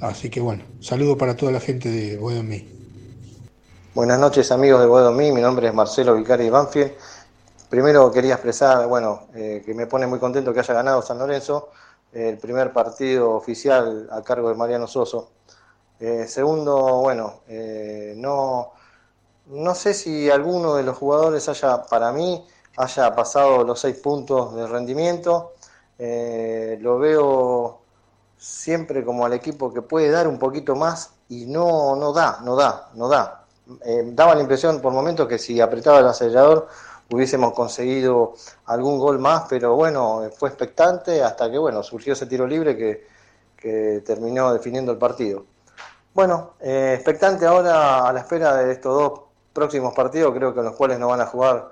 Así que bueno, saludo para toda la gente de Boedomí. Buenas noches amigos de Boedomí, mi nombre es Marcelo Vicari Banfield. Primero quería expresar, bueno, eh, que me pone muy contento que haya ganado San Lorenzo, el primer partido oficial a cargo de Mariano Soso. Eh, segundo, bueno, eh, no, no sé si alguno de los jugadores haya, para mí, haya pasado los seis puntos de rendimiento. Eh, lo veo siempre como al equipo que puede dar un poquito más y no, no da, no da, no da. Daba la impresión por momentos que si apretaba el acelerador hubiésemos conseguido algún gol más, pero bueno, fue expectante hasta que bueno, surgió ese tiro libre que, terminó definiendo el partido. Bueno, eh, expectante ahora a la espera de estos dos próximos partidos, creo que en los cuales no van a jugar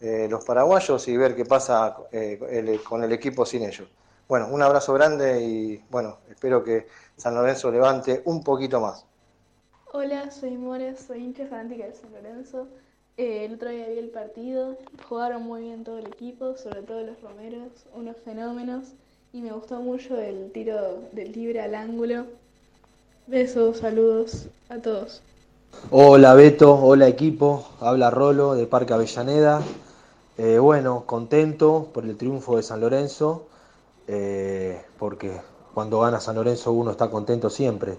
eh, los paraguayos y ver qué pasa eh, con el equipo sin ellos. Bueno, un abrazo grande y bueno, espero que San Lorenzo levante un poquito más. Hola, soy Mores, soy hincha fanática de San Lorenzo. el otro día vi el partido, jugaron muy bien todo el equipo, sobre todo los romeros, unos fenómenos, y me gustó mucho el tiro del libre al ángulo Besos, saludos a todos. Hola Beto, hola equipo, habla Rolo de Parque Avellaneda. Eh, bueno, contento por el triunfo de San Lorenzo, eh, porque cuando gana San Lorenzo uno está contento siempre.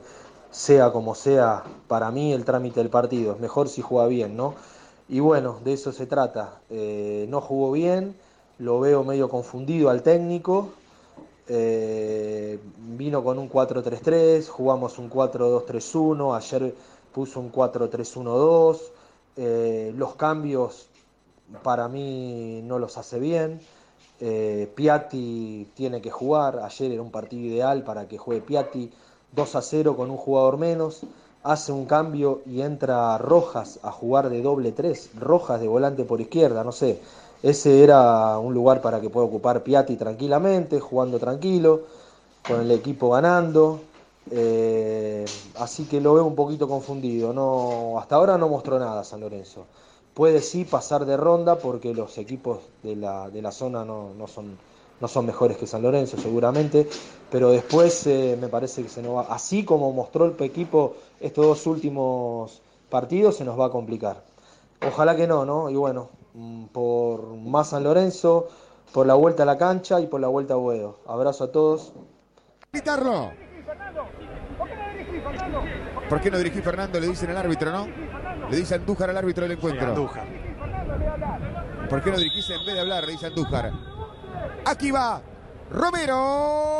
Sea como sea, para mí el trámite del partido es mejor si juega bien, ¿no? Y bueno, de eso se trata. Eh, no jugó bien, lo veo medio confundido al técnico, eh, vino con un 4-3-3, jugamos un 4-2-3-1, ayer puso un 4-3-1-2, eh, los cambios para mí no los hace bien, Piatti tiene que jugar, ayer era un partido ideal para que juegue Piatti, 2 0 con un jugador menos, hace un cambio y entra Rojas a jugar de doble 3, Rojas de volante por izquierda, no sé, ese era un lugar para que pueda ocupar Piatti tranquilamente, jugando tranquilo, con el equipo ganando. Eh, así que lo veo un poquito confundido. No, hasta ahora no mostró nada San Lorenzo. Puede sí pasar de ronda porque los equipos de la, de la zona no, son, no son mejores que San Lorenzo seguramente, pero después eh, me parece que se nos va, así como mostró el equipo estos dos últimos partidos, se nos va a complicar. Ojalá que no, ¿no? Y bueno, Mm, por más San Lorenzo, por la vuelta a la cancha y por la vuelta a Boedo. Abrazo a todos. Gritarlo. ¿Por qué no dirigí Fernando? Le dicen al árbitro, ¿no? Le dice Andújar al árbitro del encuentro. Andújar. ¿Por qué no dirigís en vez de hablar? Le dice Andújar. Aquí va Romero.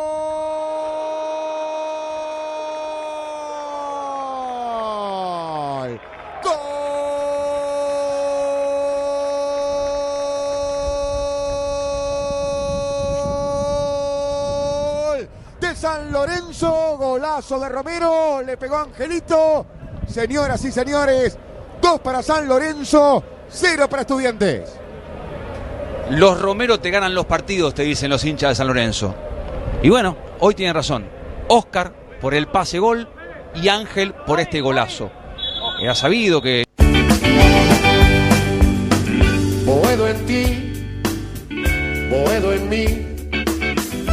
San Lorenzo, golazo de Romero, le pegó Angelito. Señoras y señores, dos para San Lorenzo, cero para Estudiantes. Los Romero te ganan los partidos, te dicen los hinchas de San Lorenzo. Y bueno, hoy tienen razón. Oscar por el pase gol y Ángel por este golazo. Era sabido que... Boedo en ti, Boedo en mí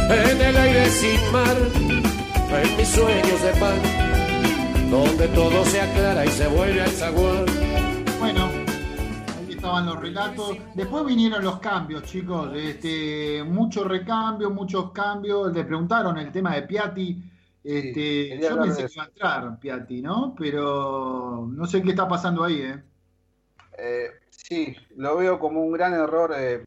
en el aire sin mar, en mis sueños de pan, donde todo se aclara y se. Los relatos. Después vinieron los cambios, chicos. Este, muchos recambios, muchos cambios. Le preguntaron el tema de Piatti. Este, yo pensé que iba a entrar Piatti, ¿no? Pero no sé qué está pasando ahí, ¿eh? eh sí, lo veo como un gran error eh,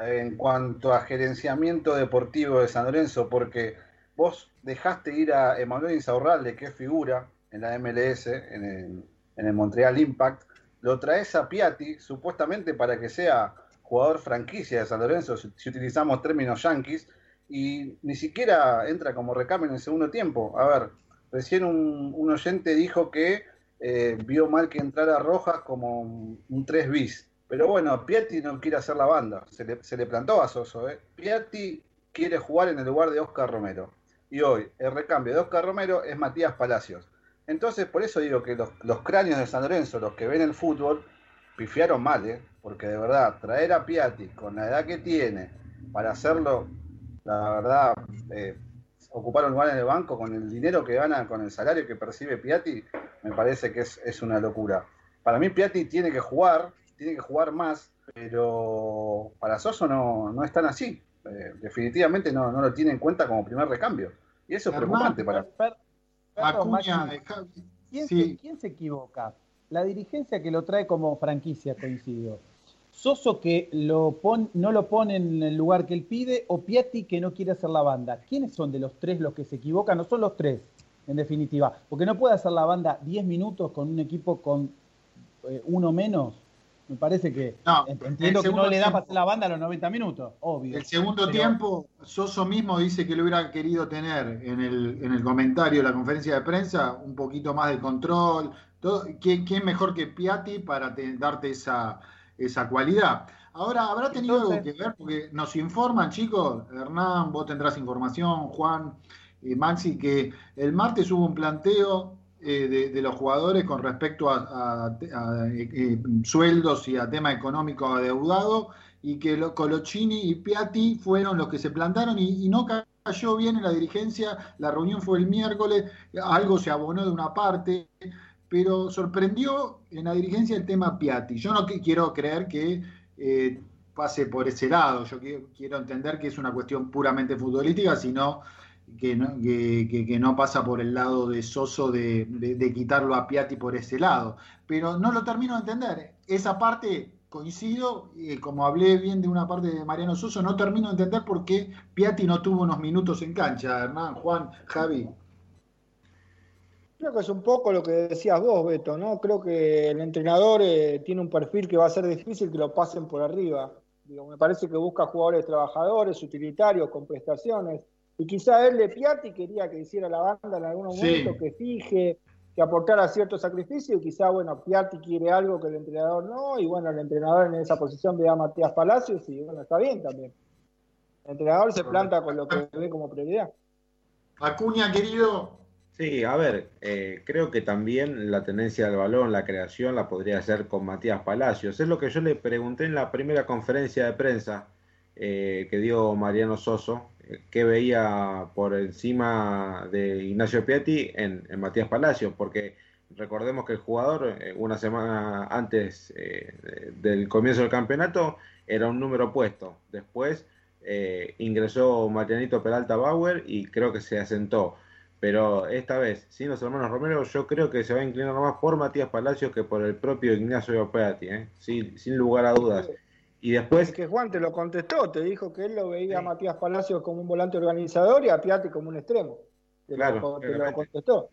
en cuanto a gerenciamiento deportivo de San Lorenzo, porque vos dejaste ir a Emanuel Insaurralde, que es figura en la MLS, en el, en el Montreal Impact, lo traes a Piatti supuestamente para que sea jugador franquicia de San Lorenzo, si, utilizamos términos yankees, y ni siquiera entra como recambio en el segundo tiempo. A ver, recién un, oyente dijo que eh, vio mal que entrara Rojas como un, 3 bis. Pero bueno, Piatti no quiere hacer la banda, se le, se le plantó a Soso. ¿eh? Piatti quiere jugar en el lugar de Oscar Romero. Y hoy el recambio de Oscar Romero es Matías Palacios. Entonces, por eso digo que los, cráneos de San Lorenzo, los que ven el fútbol, pifiaron mal, ¿eh? porque de verdad, traer a Piatti con la edad que tiene para hacerlo, la verdad, eh, ocupar un lugar en el banco con el dinero que gana, con el salario que percibe Piatti, me parece que es, una locura. Para mí Piatti tiene que jugar, tiene que jugar más, pero para Soso no, no es tan así. Eh, definitivamente no, no, lo tiene en cuenta como primer recambio. Y eso es preocupante para... ¿quién, se, equivoca? La dirigencia que lo trae como franquicia, coincidió. Soso que lo no lo pone en el lugar que él pide o Piatti que no quiere hacer la banda. ¿Quiénes son de los tres los que se equivocan? No son los tres, en definitiva. Porque no puede hacer la banda 10 minutos con un equipo con eh, uno menos me parece que entiendo que no le da para hacer la banda a los 90 minutos, obvio. El segundo tiempo, Soso mismo dice que lo hubiera querido tener en el, en el comentario de la conferencia de prensa, un poquito más de control. Todo. ¿Quién, mejor que Piatti para darte esa, esa cualidad? Ahora, ¿habrá tenido algo que ver? Porque nos informan, chicos, Hernán, vos tendrás información, Juan Maxi, que el martes hubo un planteo eh, de, los jugadores con respecto a, eh, eh, sueldos y a tema económico adeudado y que lo, Colochini y Piatti fueron los que se plantaron y, no cayó bien en la dirigencia, la reunión fue el miércoles, algo se abonó de una parte, pero sorprendió en la dirigencia el tema Piatti. Yo no quiero creer que pase por ese lado, yo quiero entender que es una cuestión puramente futbolística, sino que no, que, no pasa por el lado de Soso de, quitarlo a Piatti por ese lado. Pero no lo termino de entender. Esa parte coincido, eh, como hablé bien de una parte de Mariano Soso, no termino de entender por qué Piatti no tuvo unos minutos en cancha, Hernán, Juan, Javi. Creo que es un poco lo que decías vos, Beto, ¿no? Creo que el entrenador eh, tiene un perfil que va a ser difícil que lo pasen por arriba. Me parece que busca jugadores trabajadores, utilitarios, con prestaciones y quizá él de Piatti quería que hiciera la banda en algún momento, que fije, que aportara cierto sacrificio, y quizá, bueno, Piatti quiere algo que el entrenador no, y bueno, el entrenador en esa posición ve a Matías Palacios, y bueno, está bien también. El entrenador se planta con lo que ve como prioridad. Acuña, querido. Sí, a ver, eh, creo que también la tendencia del balón, la creación, la podría hacer con Matías Palacios. Es lo que yo le pregunté en la primera conferencia de prensa eh, que dio Mariano Soso, que veía por encima de Ignacio Piatti en, Matías Palacio, porque recordemos que el jugador eh, una semana antes eh, del comienzo del campeonato era un número opuesto. Después eh, ingresó Marianito Peralta Bauer y creo que se asentó. Pero esta vez, sin los hermanos Romero, yo creo que se va a inclinar más por Matías Palacios que por el propio Ignacio Piatti, sin, sin lugar a dudas. Y después. que Juan te lo contestó, te dijo que él lo veía a Matías Palacios como un volante organizador y a Piatti como un extremo. claro, te lo contestó.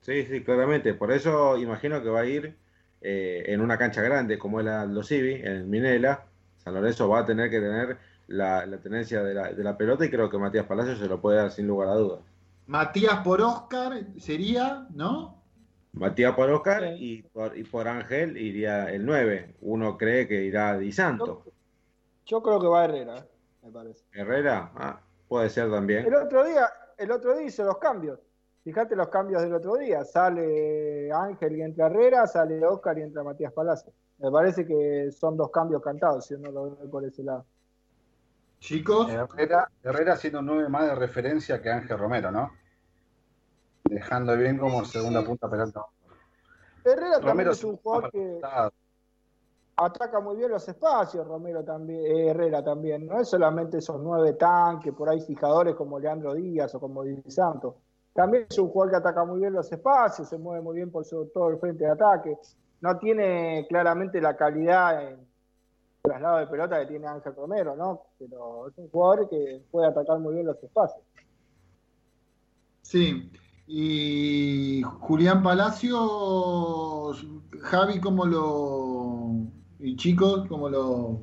Sí, sí, claramente. Por eso imagino que va a ir eh, en una cancha grande como es la Aldo Civi, en Minela. San Lorenzo va a tener que tener la, tenencia de la, de la, pelota y creo que Matías Palacios se lo puede dar sin lugar a dudas. Matías por Oscar sería, ¿no? Matías por Oscar y, por, y por Ángel iría el 9. Uno cree que irá Di Santo. Yo, creo que va Herrera, me parece. Herrera, ah, puede ser también. El otro día, el otro día hizo los cambios. Fíjate los cambios del otro día. Sale Ángel y entra Herrera, sale Oscar y entra Matías Palacio. Me parece que son dos cambios cantados, si uno lo ve por ese lado. Chicos. Herrera, Herrera siendo un 9 más de referencia que Ángel Romero, ¿no? Dejando bien como segunda punta Peralta. Herrera también es un jugador que. ataca muy bien los espacios, Romero también, eh, Herrera también. No es solamente esos nueve tanques, por ahí fijadores como Leandro Díaz o como Di Santos. También es un jugador que ataca muy bien los espacios, se mueve muy bien por todo el frente de ataque. No tiene claramente la calidad en traslado de pelota que tiene Ángel Romero, ¿no? Pero es un jugador que puede atacar muy bien los espacios. Sí, y Julián Palacios, Javi, ¿cómo lo. y chicos, ¿cómo lo.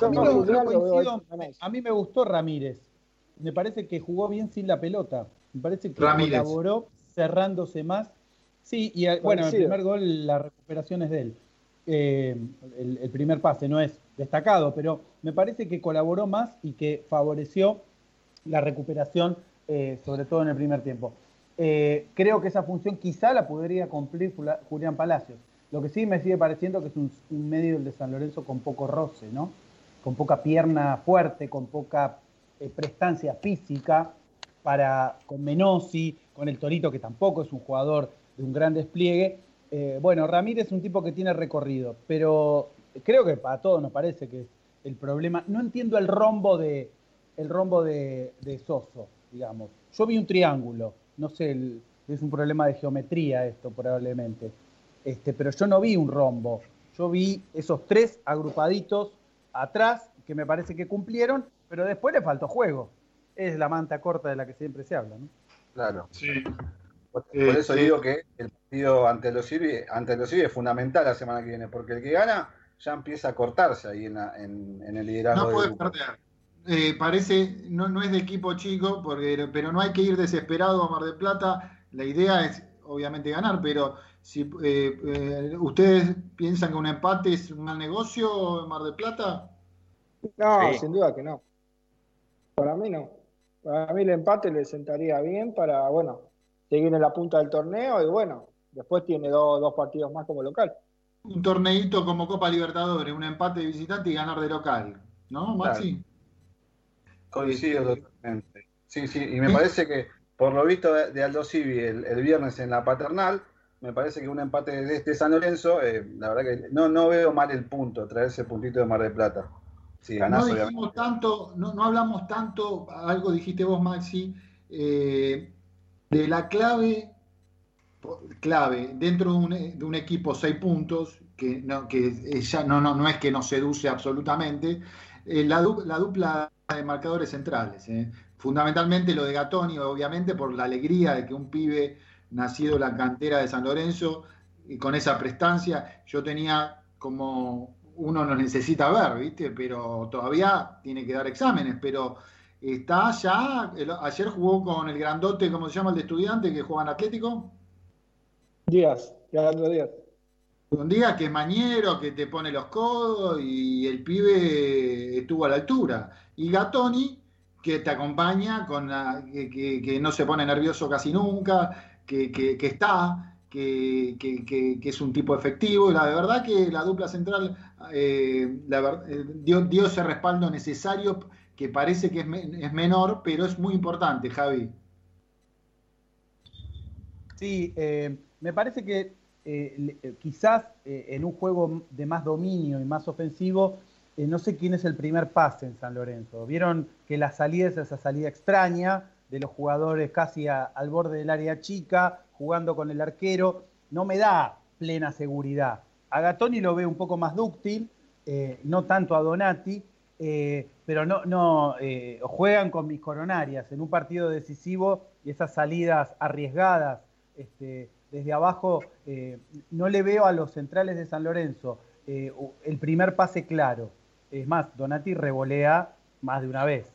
a, mí me gustó Ramírez. Me parece que jugó bien sin la pelota. Me parece que colaboró cerrándose más. Sí, y bueno, el primer gol, la recuperación es de él. Eh, el, primer pase no es destacado, pero me parece que colaboró más y que favoreció la recuperación, eh, sobre todo en el primer tiempo. Eh, creo que esa función quizá la podría cumplir Julián Palacios. Lo que sí me sigue pareciendo que es un, medio de San Lorenzo con poco roce, ¿no? Con poca pierna fuerte, con poca eh, prestancia física para con Menosi, con el Torito que tampoco es un jugador de un gran despliegue. Eh, bueno, Ramírez es un tipo que tiene recorrido, pero creo que para todos nos parece que es el problema. No entiendo el rombo de el rombo de Soso, digamos. Yo vi un triángulo no sé, es un problema de geometría esto probablemente, este, pero yo no vi un rombo, yo vi esos tres agrupaditos atrás que me parece que cumplieron, pero después le faltó juego. Es la manta corta de la que siempre se habla, ¿no? Claro. Sí. Por, eso digo que el partido ante los Civi, ante los es fundamental la semana que viene, porque el que gana ya empieza a cortarse ahí en, en, el liderazgo. No puede perder. Eh, parece, no, no es de equipo chico, porque, pero no hay que ir desesperado a Mar del Plata. La idea es, obviamente, ganar, pero si eh, eh, ustedes piensan que un empate es un mal negocio en Mar del Plata. No, sin duda que no. Para mí no. Para mí el empate le sentaría bien para, bueno, seguir en la punta del torneo y bueno, después tiene dos partidos más como local. Un torneito como Copa Libertadores, un empate de visitante y ganar de local, ¿no, Maxi? Coincido totalmente. Sí, sí, y me parece que por lo visto de, Aldo Civi el, viernes en la paternal, me parece que un empate de este San Lorenzo, eh, la verdad que no, no veo mal el punto, traer ese puntito de Mar del Plata. no dijimos tanto, no, no, hablamos tanto, algo dijiste vos, Maxi, eh, de la clave, clave, dentro de un, de un equipo seis puntos, que, no, que ya no, no, no es que nos seduce absolutamente, eh, la, la dupla de marcadores centrales. ¿eh? Fundamentalmente lo de Gatoni, obviamente, por la alegría de que un pibe nacido en la cantera de San Lorenzo y con esa prestancia, yo tenía como uno no necesita ver, ¿viste? Pero todavía tiene que dar exámenes, pero está ya, ayer jugó con el grandote, ¿cómo se llama el de estudiante que juega en Atlético? Díaz, Leandro Díaz. Un día que mañero, que te pone los codos y el pibe estuvo a la altura. Y Gatoni, que te acompaña, que, no se pone nervioso casi nunca, que, está, que, es un tipo efectivo. Y la verdad que la dupla central eh, eh, dio, ese respaldo necesario que parece que es, menor, pero es muy importante, Javi. Sí, eh, me parece que quizás en un juego de más dominio y más ofensivo, eh, no sé quién es el primer pase en San Lorenzo. Vieron que la salida es esa salida extraña de los jugadores casi al borde del área chica, jugando con el arquero. No me da plena seguridad. A lo veo un poco más dúctil, eh, no tanto a Donati, eh, pero no, no juegan con mis coronarias en un partido decisivo y esas salidas arriesgadas este, desde abajo, no le veo a los centrales de San Lorenzo el primer pase claro. Es más, Donati revolea más de una vez.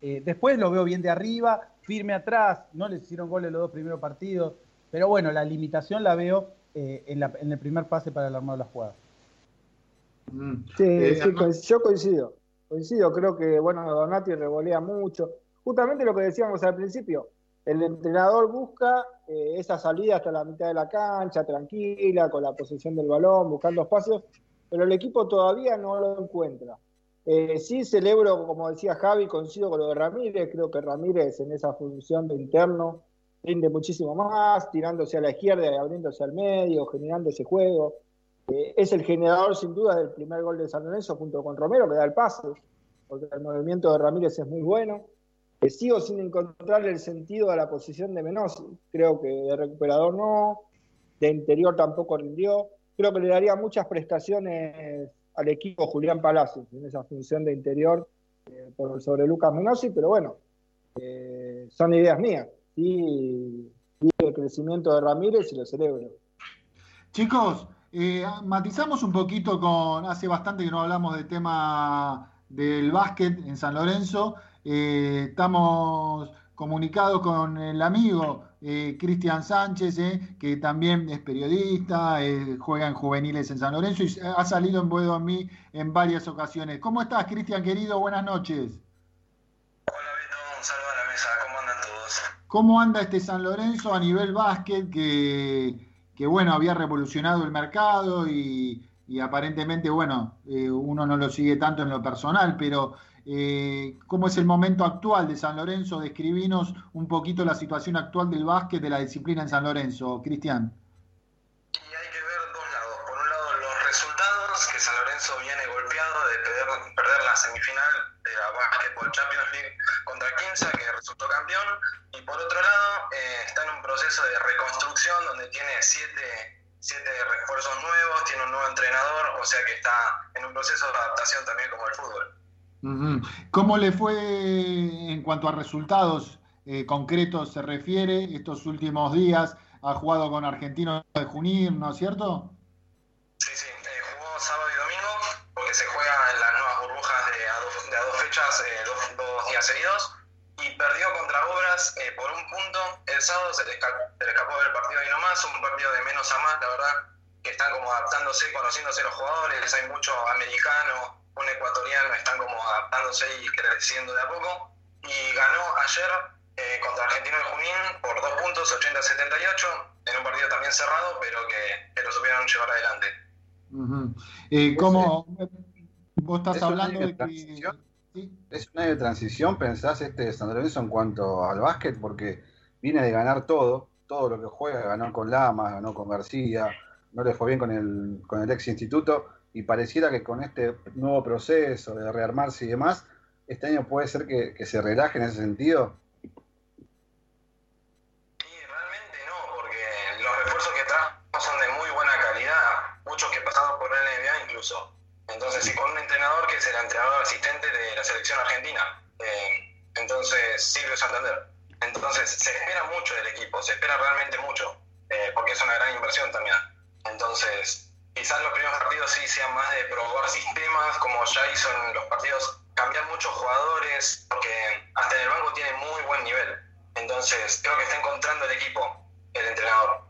Eh, después lo veo bien de arriba, firme atrás, no les hicieron goles los dos primeros partidos, pero bueno, la limitación la veo eh, en, el primer pase para el armado de la jugada. Mm. Sí, eh, yo coincido, coincido, creo que bueno, Donati revolea mucho. Justamente lo que decíamos al principio, el entrenador busca esa salida hasta la mitad de la cancha, tranquila, con la posesión del balón, buscando espacios, pero el equipo todavía no lo encuentra. Eh, sí celebro, como decía Javi, coincido con lo de Ramírez, creo que Ramírez en esa función de interno rinde muchísimo más, tirándose a la izquierda y abriéndose al medio, generando ese juego. Eh, es el generador sin duda del primer gol de San Lorenzo junto con Romero, que da el pase, porque el movimiento de Ramírez es muy bueno. Eh, sigo sin encontrarle el sentido a la posición de Menos. Creo que de recuperador no, de interior tampoco rindió. Creo que le daría muchas prestaciones al equipo Julián Palacios en esa función de interior eh, sobre Lucas Menossi, pero bueno, son ideas mías. Y, y el crecimiento de Ramírez y lo celebro. Chicos, eh, matizamos un poquito con, hace bastante que no hablamos del tema del básquet en San Lorenzo. Eh, estamos comunicados con el amigo eh, Cristian Sánchez, que también es periodista, juega en juveniles en San Lorenzo y ha salido en Buedo a mí en varias ocasiones. ¿Cómo estás, Cristian, querido? Buenas noches. Hola, Beto. Un saludo a la mesa. ¿Cómo andan todos? ¿Cómo anda este San Lorenzo a nivel básquet que que bueno, había revolucionado el mercado y, aparentemente, bueno, eh, uno no lo sigue tanto en lo personal, pero eh, ¿cómo es el momento actual de San Lorenzo? Describinos un poquito la situación actual del básquet, de la disciplina en San Lorenzo, Cristian. Y hay que ver dos lados. Por un lado, los resultados, que San Lorenzo viene golpeado de perder, la semifinal de la Basketball Champions League contra Quinza, que resultó campeón, y por otro lado eh, está en un proceso de reconstrucción donde tiene siete, siete refuerzos nuevos, tiene un nuevo entrenador, o sea que está en un proceso de adaptación también como el fútbol. ¿Cómo le fue en cuanto a resultados eh, concretos se refiere estos últimos días? Ha jugado con Argentinos de Junín, ¿no es cierto? Sí, sí, eh, jugó sábado y domingo porque se juega en las nuevas burbujas de a dos, fechas, dos, dos días seguidos y perdió contra Obras eh, por un punto. El sábado se le, escapó, del partido y no más, un partido de menos a más, la verdad, que están como adaptándose, conociéndose los jugadores, hay mucho americano, un ecuatoriano, están como adaptándose y creciendo de a poco. Y ganó ayer eh, contra Argentino de Junín por dos puntos, 80-78, en un partido también cerrado, pero que, lo supieron llevar adelante. eh, ¿Cómo? Vos estás hablando de que ¿Es un año de transición, pensás, este San Lorenzo en cuanto al básquet? Porque viene de ganar todo, todo lo que juega, ganó con Lamas, ganó con García, no le fue bien con el, con el ex instituto, y pareciera que con este nuevo proceso de rearmarse y demás, este año puede ser que, se relaje en ese sentido. Sí, realmente no, porque los refuerzos que trajo son de muy buena calidad, muchos que pasaron por el NBA incluso. Entonces, sí, con un entrenador que es el entrenador asistente de la selección argentina. Eh, entonces, Silvio Santander. Entonces, se espera mucho del equipo, se espera realmente mucho, eh, porque es una gran inversión también. Entonces, quizás los primeros partidos sí sean más de probar sistemas, como ya hizo en los partidos, cambiar muchos jugadores, porque hasta en el banco tiene muy buen nivel. Entonces, creo que está encontrando el equipo, el entrenador.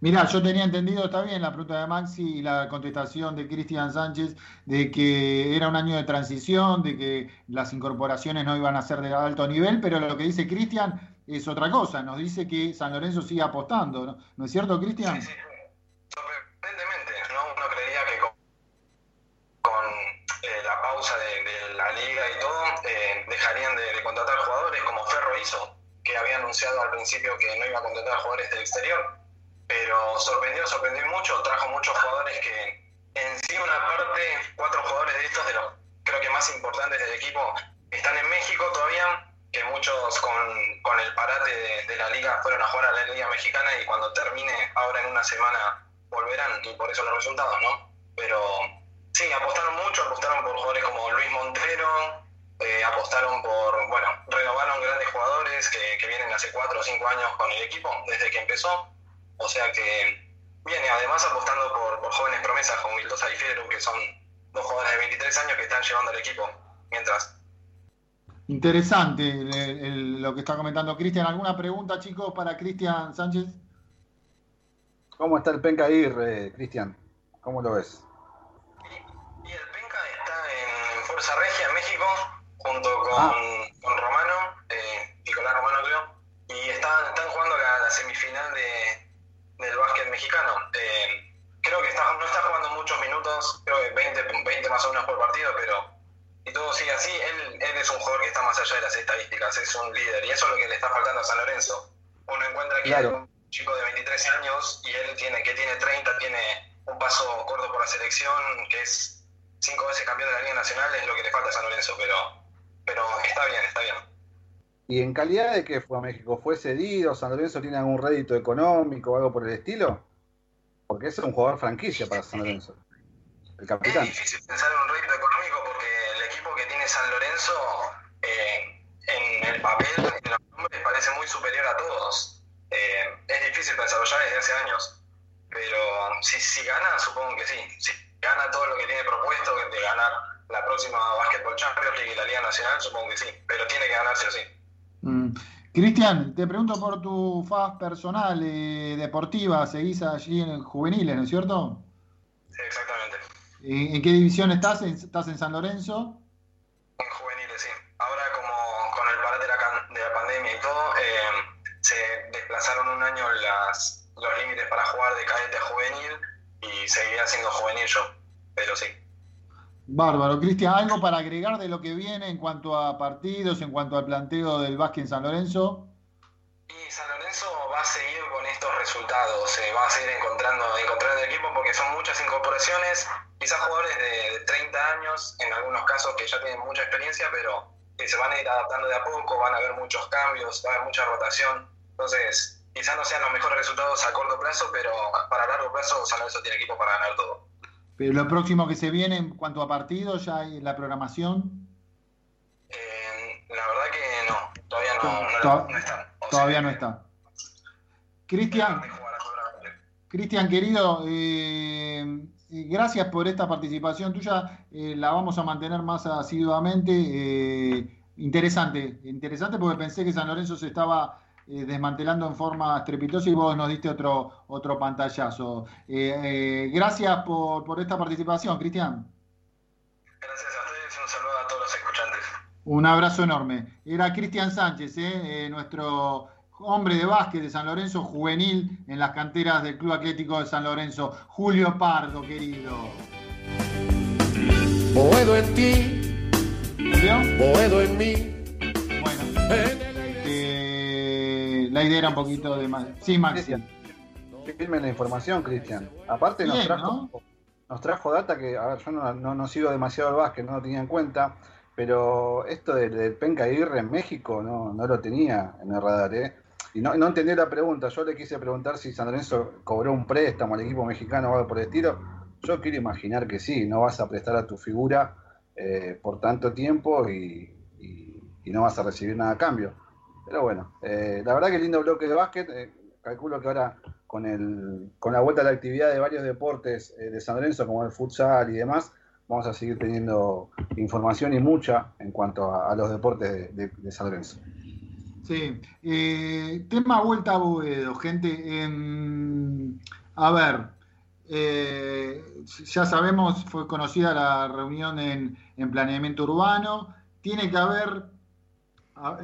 Mirá, yo tenía entendido, está bien la pregunta de Maxi y la contestación de Cristian Sánchez, de que era un año de transición, de que las incorporaciones no iban a ser de alto nivel, pero lo que dice Cristian es otra cosa, nos dice que San Lorenzo sigue apostando, ¿no, es cierto, Cristian? Sí, sí, que había anunciado al principio que no iba a contratar jugadores del exterior pero sorprendió, sorprendió mucho, trajo muchos jugadores que en sí una parte, cuatro jugadores de estos, de los creo que más importantes del equipo, están en México todavía, que muchos con, con el parate de, la liga fueron a jugar a la liga mexicana y cuando termine ahora en una semana volverán y por eso los resultados, ¿no? Pero sí, apostaron mucho, apostaron por jugadores como Luis Montero, eh, apostaron por, bueno, renovaron grandes jugadores que, que vienen hace cuatro o cinco años con el equipo desde que empezó o sea que viene además apostando por, jóvenes promesas como Vildosa y Federo, que son dos jugadores de 23 años que están llevando al equipo mientras. Interesante lo que está comentando Cristian. ¿Alguna pregunta, chicos, para Cristian Sánchez? ¿Cómo está el Penca ahí, Cristian? ¿Cómo lo ves? Y, el Penca está en, Fuerza Regia, en México, junto con, ah. Romano, eh, Nicolás Romano creo, y están, están jugando la semifinal de, del básquet mexicano. Eh, creo que está, no está jugando muchos minutos, creo que 20, 20 más o menos por partido, pero y todo sigue así, él, él es un jugador que está más allá de las estadísticas, es un líder, y eso es lo que le está faltando a San Lorenzo. Uno encuentra que un chico de 23 años y él tiene que tiene 30, tiene un paso corto por la selección, que es cinco veces campeón de la Liga Nacional, es lo que le falta a San Lorenzo, pero, pero está bien, está bien. ¿Y en calidad de que fue a México? ¿Fue cedido? ¿San Lorenzo tiene algún rédito económico o algo por el estilo? Porque ese es un jugador franquicia para San Lorenzo. El capitán. Es difícil pensar en un rédito económico porque el equipo que tiene San Lorenzo eh, en el papel, en los nombres, parece muy superior a todos. Eh, es difícil pensarlo ya desde hace años. Pero si, si gana, supongo que sí. Si gana todo lo que tiene propuesto de ganar la próxima Basketball Champions League y la Liga Nacional, supongo que sí. Pero tiene que ganarse o sí. Mm. Cristian, te pregunto por tu faz personal, eh, deportiva, seguís allí en juveniles, ¿no es cierto? Sí, exactamente. ¿En, en qué división estás? ¿Estás en San Lorenzo? En juveniles, sí. Ahora como con el parate de la, de la pandemia y todo, eh, se desplazaron un año las, los límites para jugar de cadete a juvenil y seguiría siendo juvenil yo, pero sí. Bárbaro. Cristian, ¿algo para agregar de lo que viene en cuanto a partidos, en cuanto al planteo del básquet en San Lorenzo? Y San Lorenzo va a seguir con estos resultados, se va a seguir encontrando, encontrando el equipo porque son muchas incorporaciones, quizás jugadores de, de 30 años, en algunos casos que ya tienen mucha experiencia, pero que se van a ir adaptando de a poco, van a haber muchos cambios, va a haber mucha rotación, entonces quizás no sean los mejores resultados a corto plazo, pero para largo plazo San Lorenzo tiene equipo para ganar todo. Pero lo próximo que se viene en cuanto a partidos, ya hay la programación. Eh, la verdad que no, todavía no, no, To- no están. Todavía no está. Cristian, Cristian querido, eh, eh, gracias por esta participación tuya. eh, la vamos a mantener más asiduamente. interesante, interesante porque pensé que San Lorenzo se estaba eh, desmantelando en forma estrepitosa y vos nos diste otro, otro pantallazo. Eh, eh, gracias por, por esta participación, Cristian. Gracias a ustedes y un saludo a todos los escuchantes. Un abrazo enorme. Era Cristian Sánchez, eh, eh, nuestro hombre de básquet de San Lorenzo, juvenil en las canteras del Club Atlético de San Lorenzo. Julio Pardo, querido. Boedo en ti, ¿Julio? boedo en mí. Eh, la idea era un poquito de más. Sí, Maxi. Firme la información, Cristian. Aparte nos trajo, nos trajo data que, a ver, yo no, no, no sigo demasiado el básquet, no lo tenía en cuenta, pero esto del, del Penca Aguirre en México no, no lo tenía en el radar, ¿eh? Y no, no entendí la pregunta, yo le quise preguntar si San Lorenzo cobró un préstamo al equipo mexicano o algo por el estilo. Yo quiero imaginar que sí, no vas a prestar a tu figura eh, por tanto tiempo y, y- y no vas a recibir nada a cambio. Pero bueno, eh, la verdad que lindo bloque de básquet. eh, calculo que ahora con, el, con la vuelta a la actividad de varios deportes eh, de San Lorenzo, como el futsal y demás, vamos a seguir teniendo información y mucha en cuanto a, los deportes de, de- San Lorenzo. Sí. Tema vuelta a Boedo, gente. Em, a ver, ya sabemos, fue conocida la reunión en, en planeamiento urbano. Tiene que haber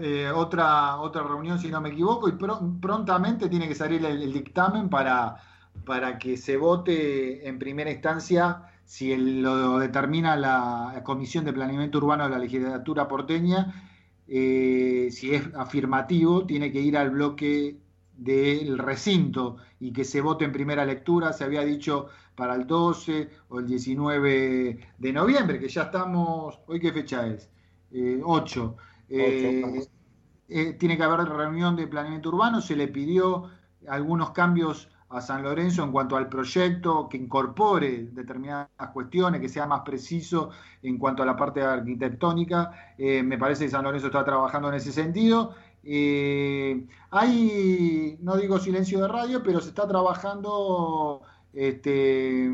eh, otra, otra reunión, si no me equivoco, y pro- prontamente tiene que salir el, dictamen para, para que se vote en primera instancia si lo determina la Comisión de Planeamiento Urbano de la Legislatura porteña eh, si es afirmativo, tiene que ir al bloque del recinto y que se vote en primera lectura. Se había dicho para el 12 o el 19 de noviembre, que ya estamos, ¿hoy qué fecha es? Eh, 8. Eh, eh, tiene que haber reunión de planeamiento urbano, se le pidió algunos cambios a San Lorenzo en cuanto al proyecto, que incorpore determinadas cuestiones, que sea más preciso en cuanto a la parte arquitectónica. Eh, me parece que San Lorenzo está trabajando en ese sentido. Eh, hay, no digo silencio de radio, pero se está trabajando, este,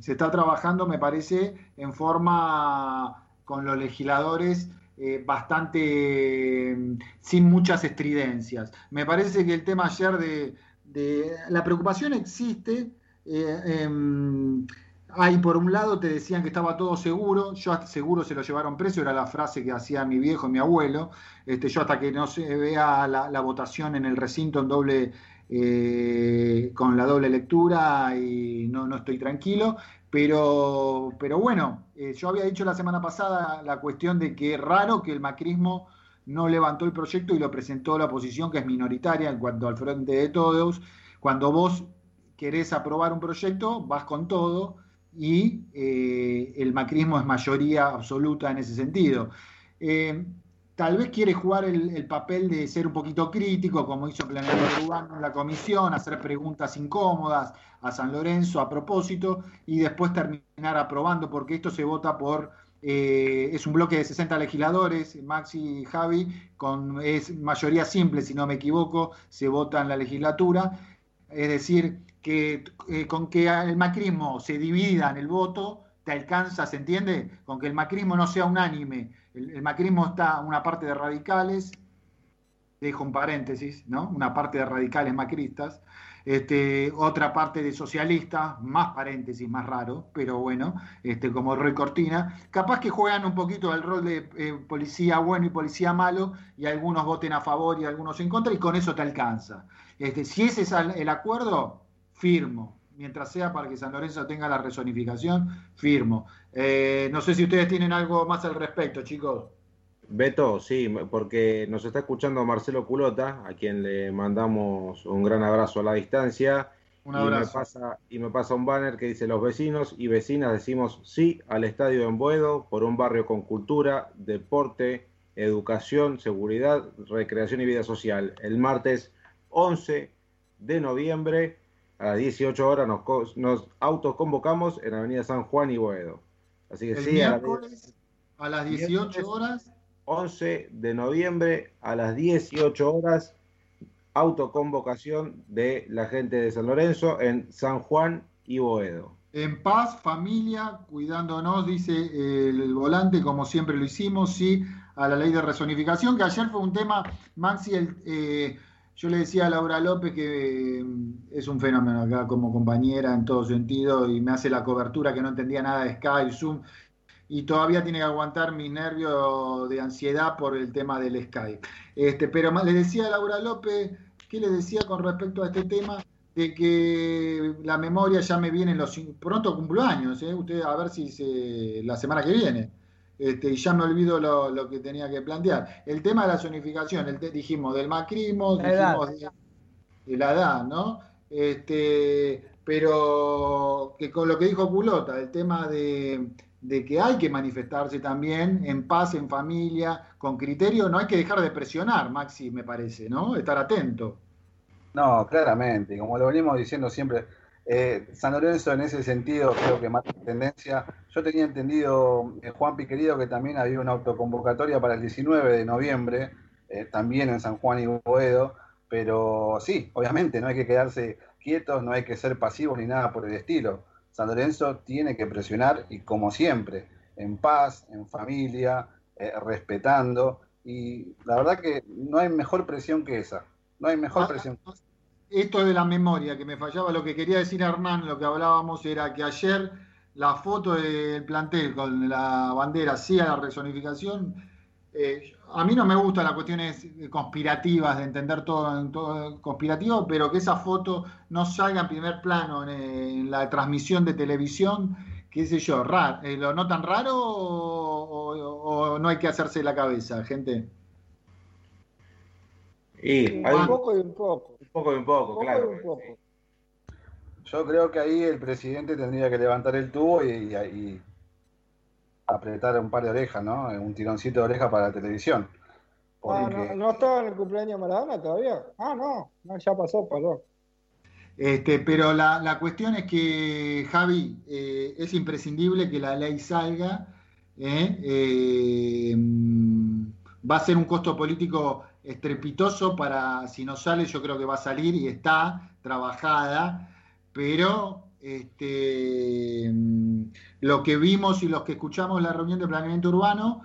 se está trabajando, me parece, en forma con los legisladores eh, bastante mm, sin muchas estridencias. Me parece que el tema ayer de, la preocupación existe. eh, em, hay por un lado te decían que estaba todo seguro, yo seguro se lo llevaron preso, era la frase que hacía mi viejo y mi abuelo. Este, yo hasta que no se vea la votación en el recinto en doble eh, con la doble lectura y no, no estoy tranquilo. Pero, pero bueno, eh, yo había dicho la semana pasada la cuestión de que es raro que el macrismo no levantó el proyecto y lo presentó la oposición, que es minoritaria en cuanto al frente de todos, cuando vos querés aprobar un proyecto, vas con todo y eh, el macrismo es mayoría absoluta en ese sentido. Tal vez quiere jugar el, papel de ser un poquito crítico, como hizo Planeador Urbano en la comisión, hacer preguntas incómodas a San Lorenzo a propósito y después terminar aprobando, porque esto se vota por, eh, es un bloque de 60 legisladores, Maxi y Javi, con, es mayoría simple, si no me equivoco, se vota en la legislatura, es decir, que eh, con que el macrismo se divida en el voto, te alcanza, ¿se entiende? Con que el macrismo no sea unánime el, macrismo está una parte de radicales, dejo un paréntesis, ¿no? Una parte de radicales macristas, este, otra parte de socialistas, más paréntesis, más raro, pero bueno, este, como Roy Cortina, capaz que juegan un poquito el rol de eh, policía bueno y policía malo, y algunos voten a favor y algunos en contra, y con eso te alcanza. Este, si ese es el acuerdo, firmo mientras sea para que San Lorenzo tenga la resonificación, firmo. Eh, no sé si ustedes tienen algo más al respecto, chicos. Beto, sí, porque nos está escuchando Marcelo Culota, a quien le mandamos un gran abrazo a la distancia. Un abrazo. Y me, pasa, y me pasa un banner que dice: Los vecinos y vecinas decimos sí al estadio de Embuedo por un barrio con cultura, deporte, educación, seguridad, recreación y vida social. El martes 11 de noviembre a las 18 horas nos, nos autoconvocamos en Avenida San Juan y Boedo. Así que sí, a, a, las 18 horas. 11 de noviembre a las 18 horas, autoconvocación de la gente de San Lorenzo en San Juan y Boedo. En paz, familia, cuidándonos, dice el, volante, como siempre lo hicimos, sí, a la ley de resonificación, que ayer fue un tema, Maxi, el, eh, yo le decía a Laura López que mm, es un fenómeno acá como compañera en todo sentido y me hace la cobertura que no entendía nada de Skype, Zoom y todavía tiene que aguantar mi nervio de ansiedad por el tema del Skype. Este, pero le decía a Laura López, ¿qué le decía con respecto a este tema? De que la memoria ya me viene los pronto cumplo años, ¿eh? Usted a ver si se, la semana que viene. Este, y ya me olvido lo, que tenía que plantear. El tema de la zonificación, el dijimos del macrismo, dijimos de, la edad, ¿no? Este, pero que con lo que dijo Culota, el tema de, que hay que manifestarse también en paz, en familia, con criterio, no hay que dejar de presionar, Maxi, me parece, ¿no? Estar atento. No, claramente, como lo venimos diciendo siempre, eh, San Lorenzo en ese sentido creo que marca tendencia. Yo tenía entendido, eh, Juan Piquerido, que también había una autoconvocatoria para el 19 de noviembre, eh, también en San Juan y Boedo, pero sí, obviamente no hay que quedarse quietos, no hay que ser pasivos ni nada por el estilo. San Lorenzo tiene que presionar y como siempre, en paz, en familia, respetando. Y la verdad que no hay mejor presión que esa. No hay mejor ah, presión esto de la memoria, que me fallaba, lo que quería decir Hernán, lo que hablábamos era que ayer la foto del plantel con la bandera sí a la resonificación, eh, a mí no me gustan las cuestiones conspirativas, de entender todo, en todo conspirativo, pero que esa foto no salga en primer plano en, la transmisión de televisión, qué sé yo, raro, eh, ¿lo notan raro o, no hay que hacerse la cabeza, gente? Y un poco y un poco poco y un poco, claro. Yo creo que ahí el presidente tendría que levantar el tubo y, apretar un par de orejas, ¿no? Un tironcito de oreja para la televisión. Ah, no, estaba en el cumpleaños de Maradona todavía. Ah, no, ya pasó, perdón. Este, pero la, cuestión es que, Javi, eh, es imprescindible que la ley salga. ¿eh? Eh, va a ser un costo político estrepitoso para, si no sale, yo creo que va a salir y está trabajada, pero este, lo que vimos y los que escuchamos la reunión de planeamiento urbano,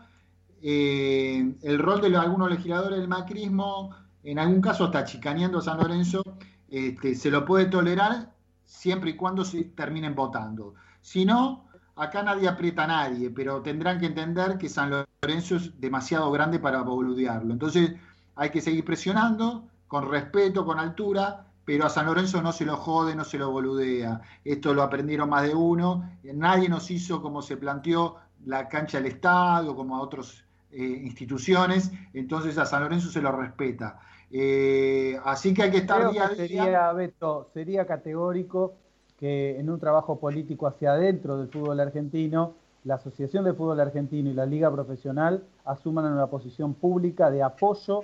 eh, el rol de algunos legisladores del macrismo, en algún caso está chicaneando a San Lorenzo, este, se lo puede tolerar siempre y cuando se terminen votando. Si no, acá nadie aprieta a nadie, pero tendrán que entender que San Lorenzo es demasiado grande para boludearlo. Entonces, hay que seguir presionando, con respeto, con altura, pero a San Lorenzo no se lo jode, no se lo boludea. Esto lo aprendieron más de uno. Nadie nos hizo como se planteó la cancha del Estado, como a otros instituciones, entonces a San Lorenzo se lo respeta. así que hay que estar día a día. Sería, Beto, sería categórico que en un trabajo político hacia adentro del fútbol argentino, la Asociación de Fútbol Argentino y la Liga Profesional asuman una posición pública de apoyo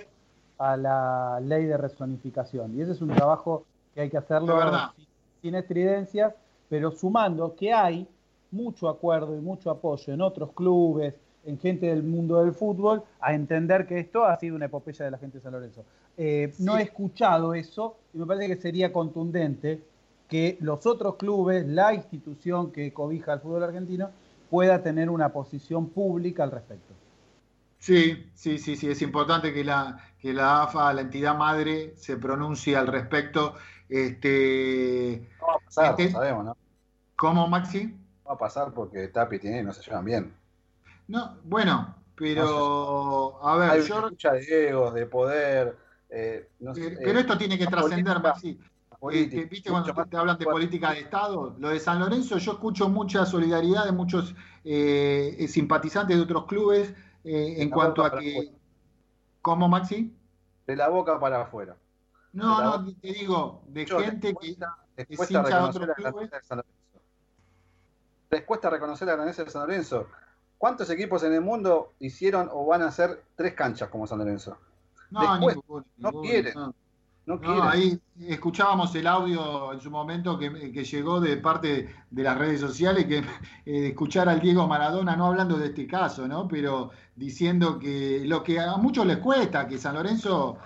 a la ley de rezonificación. Y ese es un trabajo que hay que hacerlo sin, sin estridencias, pero sumando que hay mucho acuerdo y mucho apoyo en otros clubes, en gente del mundo del fútbol, a entender que esto ha sido una epopeya de la gente de San Lorenzo. Eh, no he escuchado eso y me parece que sería contundente que los otros clubes, la institución que cobija al fútbol argentino, pueda tener una posición pública al respecto. Sí, sí, sí, sí, es importante que la, que la AFA, la entidad madre, se pronuncie al respecto. Este, no va a pasar, este, sabemos, ¿no? ¿Cómo, Maxi? No va a pasar porque Tapi y Tinelli no se llevan bien. No, bueno, pero a ver, Hay yo... lucha de egos, de poder. Eh, no sé, pero esto tiene que trascender, Maxi. Este, ¿Viste cuando te hablan de política de Estado? Lo de San Lorenzo, yo escucho mucha solidaridad de muchos eh, simpatizantes de otros clubes eh, en cuanto a que... ¿Cómo, Maxi? De la boca para afuera. No, no, te digo, de gente que es hincha de otros clubes. Les cuesta reconocer la grandeza de San Lorenzo. ¿Cuántos equipos en el mundo hicieron o van a hacer tres canchas como San Lorenzo? No, no quieren. No, ahí escuchábamos el audio en su momento que, llegó de parte de las redes sociales, que eh, escuchar al Diego Maradona, no hablando de este caso, ¿no? Pero diciendo que lo que a muchos les cuesta, que San Lorenzo,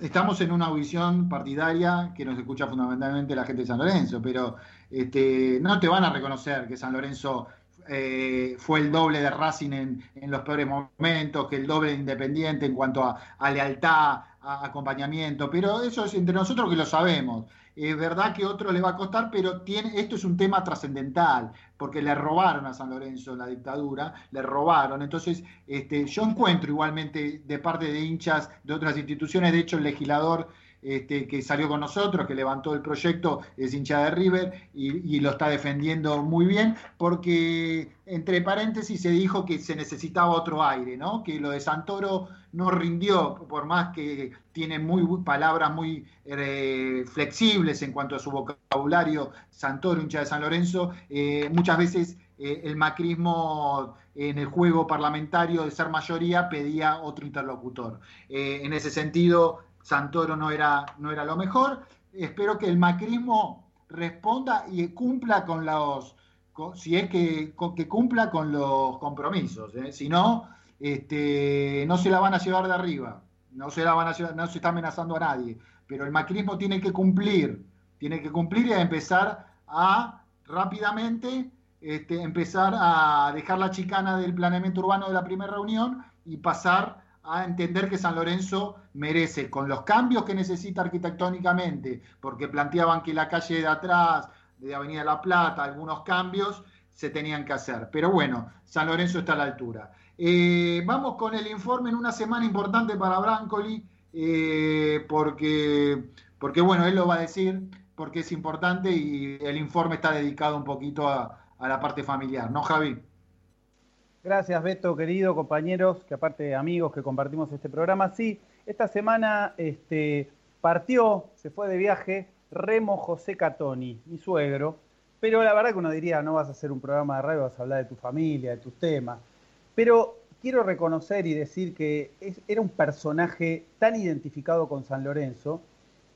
estamos en una audición partidaria que nos escucha fundamentalmente la gente de San Lorenzo, pero este, no te van a reconocer que San Lorenzo eh, fue el doble de Racing en, los peores momentos, que el doble de Independiente en cuanto a, lealtad, acompañamiento, pero eso es entre nosotros que lo sabemos. Es verdad que a otro le va a costar, pero tiene, esto es un tema trascendental, porque le robaron a San Lorenzo en la dictadura, le robaron. Entonces, este, yo encuentro igualmente de parte de hinchas de otras instituciones, de hecho el legislador este, que salió con nosotros, que levantó el proyecto, es hincha de River y, lo está defendiendo muy bien, porque entre paréntesis se dijo que se necesitaba otro aire, ¿no? que lo de Santoro no rindió, por más que tiene muy palabras muy eh, flexibles en cuanto a su vocabulario, Santoro, hincha de San Lorenzo, eh, muchas veces eh, el macrismo en el juego parlamentario de ser mayoría pedía otro interlocutor. en ese sentido, Santoro no era, no era lo mejor. Espero que el macrismo responda y cumpla con los, si es que, que, cumpla con los compromisos. ¿eh? Si no, este, no se la van a llevar de arriba, no se la van a no se está amenazando a nadie. Pero el macrismo tiene que cumplir, tiene que cumplir y a empezar a rápidamente este, empezar a dejar la chicana del planeamiento urbano de la primera reunión y pasar a entender que San Lorenzo merece, con los cambios que necesita arquitectónicamente, porque planteaban que la calle de atrás, de Avenida La Plata, algunos cambios se tenían que hacer. Pero bueno, San Lorenzo está a la altura. Eh, vamos con el informe en una semana importante para Brancoli, eh, porque, porque bueno, él lo va a decir, porque es importante y el informe está dedicado un poquito a, a la parte familiar, ¿no, Javi? Gracias, Beto, querido, compañeros, que aparte amigos que compartimos este programa. Sí, esta semana este, partió, se fue de viaje Remo José Catoni, mi suegro, pero la verdad que uno diría, no vas a hacer un programa de radio, vas a hablar de tu familia, de tus temas. Pero quiero reconocer y decir que era un personaje tan identificado con San Lorenzo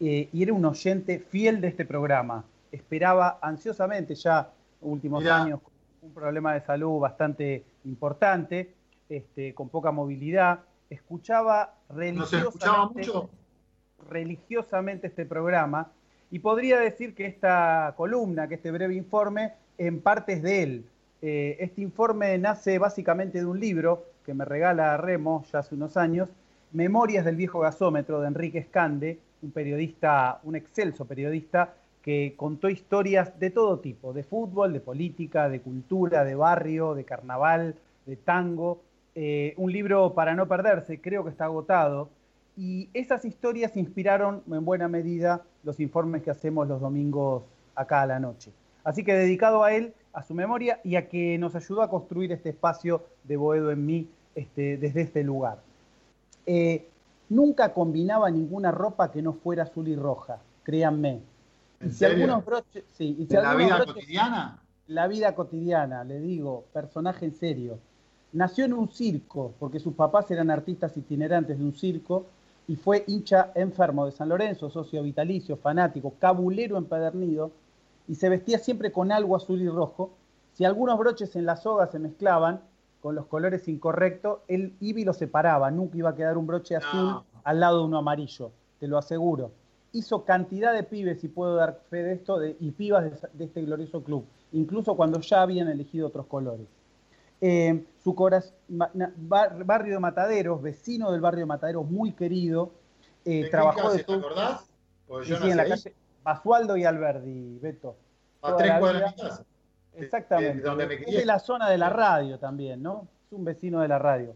eh, y era un oyente fiel de este programa. Esperaba ansiosamente ya últimos años un problema de salud bastante importante, este, con poca movilidad, escuchaba religiosamente, religiosamente este programa y podría decir que esta columna, que este breve informe, en parte es de él. Eh, este informe nace básicamente de un libro que me regala Remo ya hace unos años, Memorias del viejo gasómetro de Enrique Escande, un periodista, un excelso periodista que contó historias de todo tipo, de fútbol, de política, de cultura, de barrio, de carnaval, de tango. Eh, un libro para no perderse, creo que está agotado. Y esas historias inspiraron en buena medida los informes que hacemos los domingos acá a la noche. Así que dedicado a él, a su memoria y a que nos ayudó a construir este espacio de Boedo en mí este, desde este lugar. Eh, nunca combinaba ninguna ropa que no fuera azul y roja, créanme. ¿En Y si serio? algunos broches, sí, y si ¿En la vida broches- cotidiana? La vida cotidiana, le digo, personaje en serio. Nació en un circo, porque sus papás eran artistas itinerantes de un circo, y fue hincha enfermo de San Lorenzo, socio vitalicio, fanático, cabulero empedernido, y se vestía siempre con algo azul y rojo. Si algunos broches en la soga se mezclaban con los colores incorrectos, él iba y los separaba, nunca iba a quedar un broche azul al lado de uno amarillo, te lo aseguro. Hizo cantidad de pibes, y puedo dar fe de esto, de- y pibas de, de este glorioso club, incluso cuando ya habían elegido otros colores. Eh, su coraz- ma- na- bar- barrio de Mataderos, vecino del barrio de Mataderos, muy querido, eh, ¿De trabajó de te acordás? Sí, yo sí, nací en la calle Basualdo y Alberdi, Beto. A tres cuadras de mi casa. Exactamente. de donde me es de la zona de la radio también, ¿no? Es un vecino de la radio.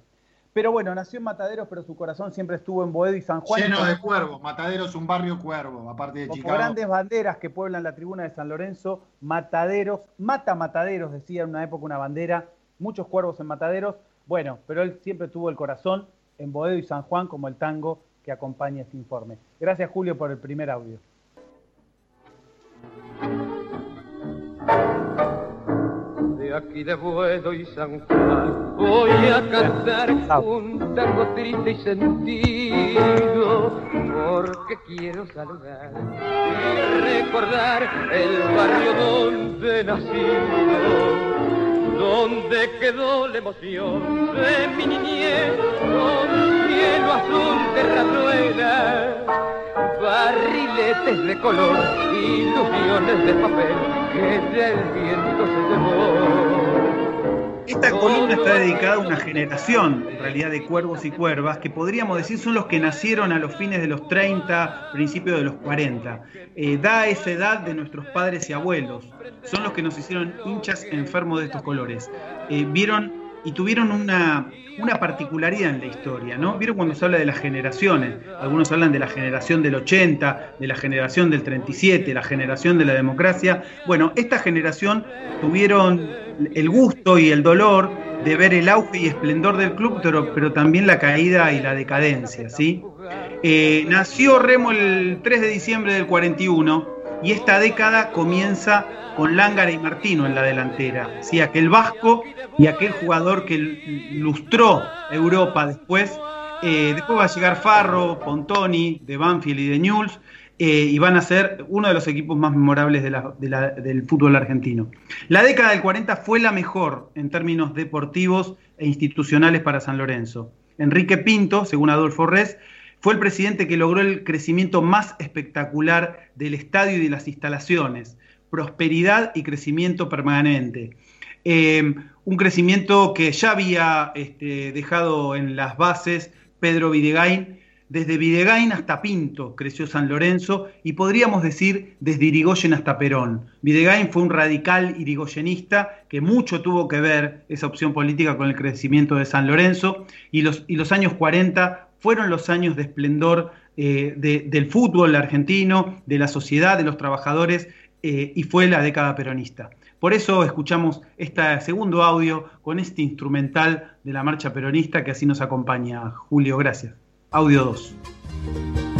Pero bueno, nació en Mataderos, pero su corazón siempre estuvo en Boedo y San Juan. Lleno de cuervos. Matadero es un barrio cuervo, aparte de Chicago. grandes banderas que pueblan la tribuna de San Lorenzo, Mataderos, mata Mataderos, decía en una época una bandera, muchos cuervos en Mataderos. Bueno, pero él siempre tuvo el corazón en Boedo y San Juan como el tango que acompaña este informe. Gracias Julio por el primer audio. De aquí de Buedo y San Juan voy a cantar un tango triste y sentido porque quiero saludar y recordar el barrio donde nací donde quedó la emoción de mi niñez con cielo azul de razuela barriletes de color ilusiones de papel que del viento se llevó Esta columna está dedicada a una generación, en realidad, de cuervos y cuervas, que podríamos decir son los que nacieron a los fines de los 30, principios de los 40. Eh, da esa edad de nuestros padres y abuelos. Son los que nos hicieron hinchas enfermos de estos colores. Eh, vieron y tuvieron una, una particularidad en la historia, ¿no? Vieron cuando se habla de las generaciones. Algunos hablan de la generación del 80, de la generación del 37, la generación de la democracia. Bueno, esta generación tuvieron el gusto y el dolor de ver el auge y esplendor del club, pero, pero también la caída y la decadencia, ¿sí? Eh, nació Remo el 3 de diciembre del 41 y esta década comienza con Lángara y Martino en la delantera, ¿sí? aquel vasco y aquel jugador que lustró Europa después. Eh, después va a llegar Farro, Pontoni, de Banfield y de Newell's, eh, y van a ser uno de los equipos más memorables del fútbol argentino. La década del 40 fue la mejor en términos deportivos e institucionales para San Lorenzo. Enrique Pinto, según Adolfo Res, fue el presidente que logró el crecimiento más espectacular del estadio y de las instalaciones, prosperidad y crecimiento permanente. Eh, un crecimiento que ya había este, dejado en las bases Pedro Videgain. Desde Videgain hasta Pinto creció San Lorenzo y podríamos decir desde Irigoyen hasta Perón. Videgain fue un radical irigoyenista que mucho tuvo que ver esa opción política con el crecimiento de San Lorenzo y los, años 40 fueron los años de esplendor eh, de- del fútbol argentino, de la sociedad, de los trabajadores eh, y fue la década peronista. Por eso escuchamos este segundo audio con este instrumental de la marcha peronista que así nos acompaña. Julio, gracias. Audio 2.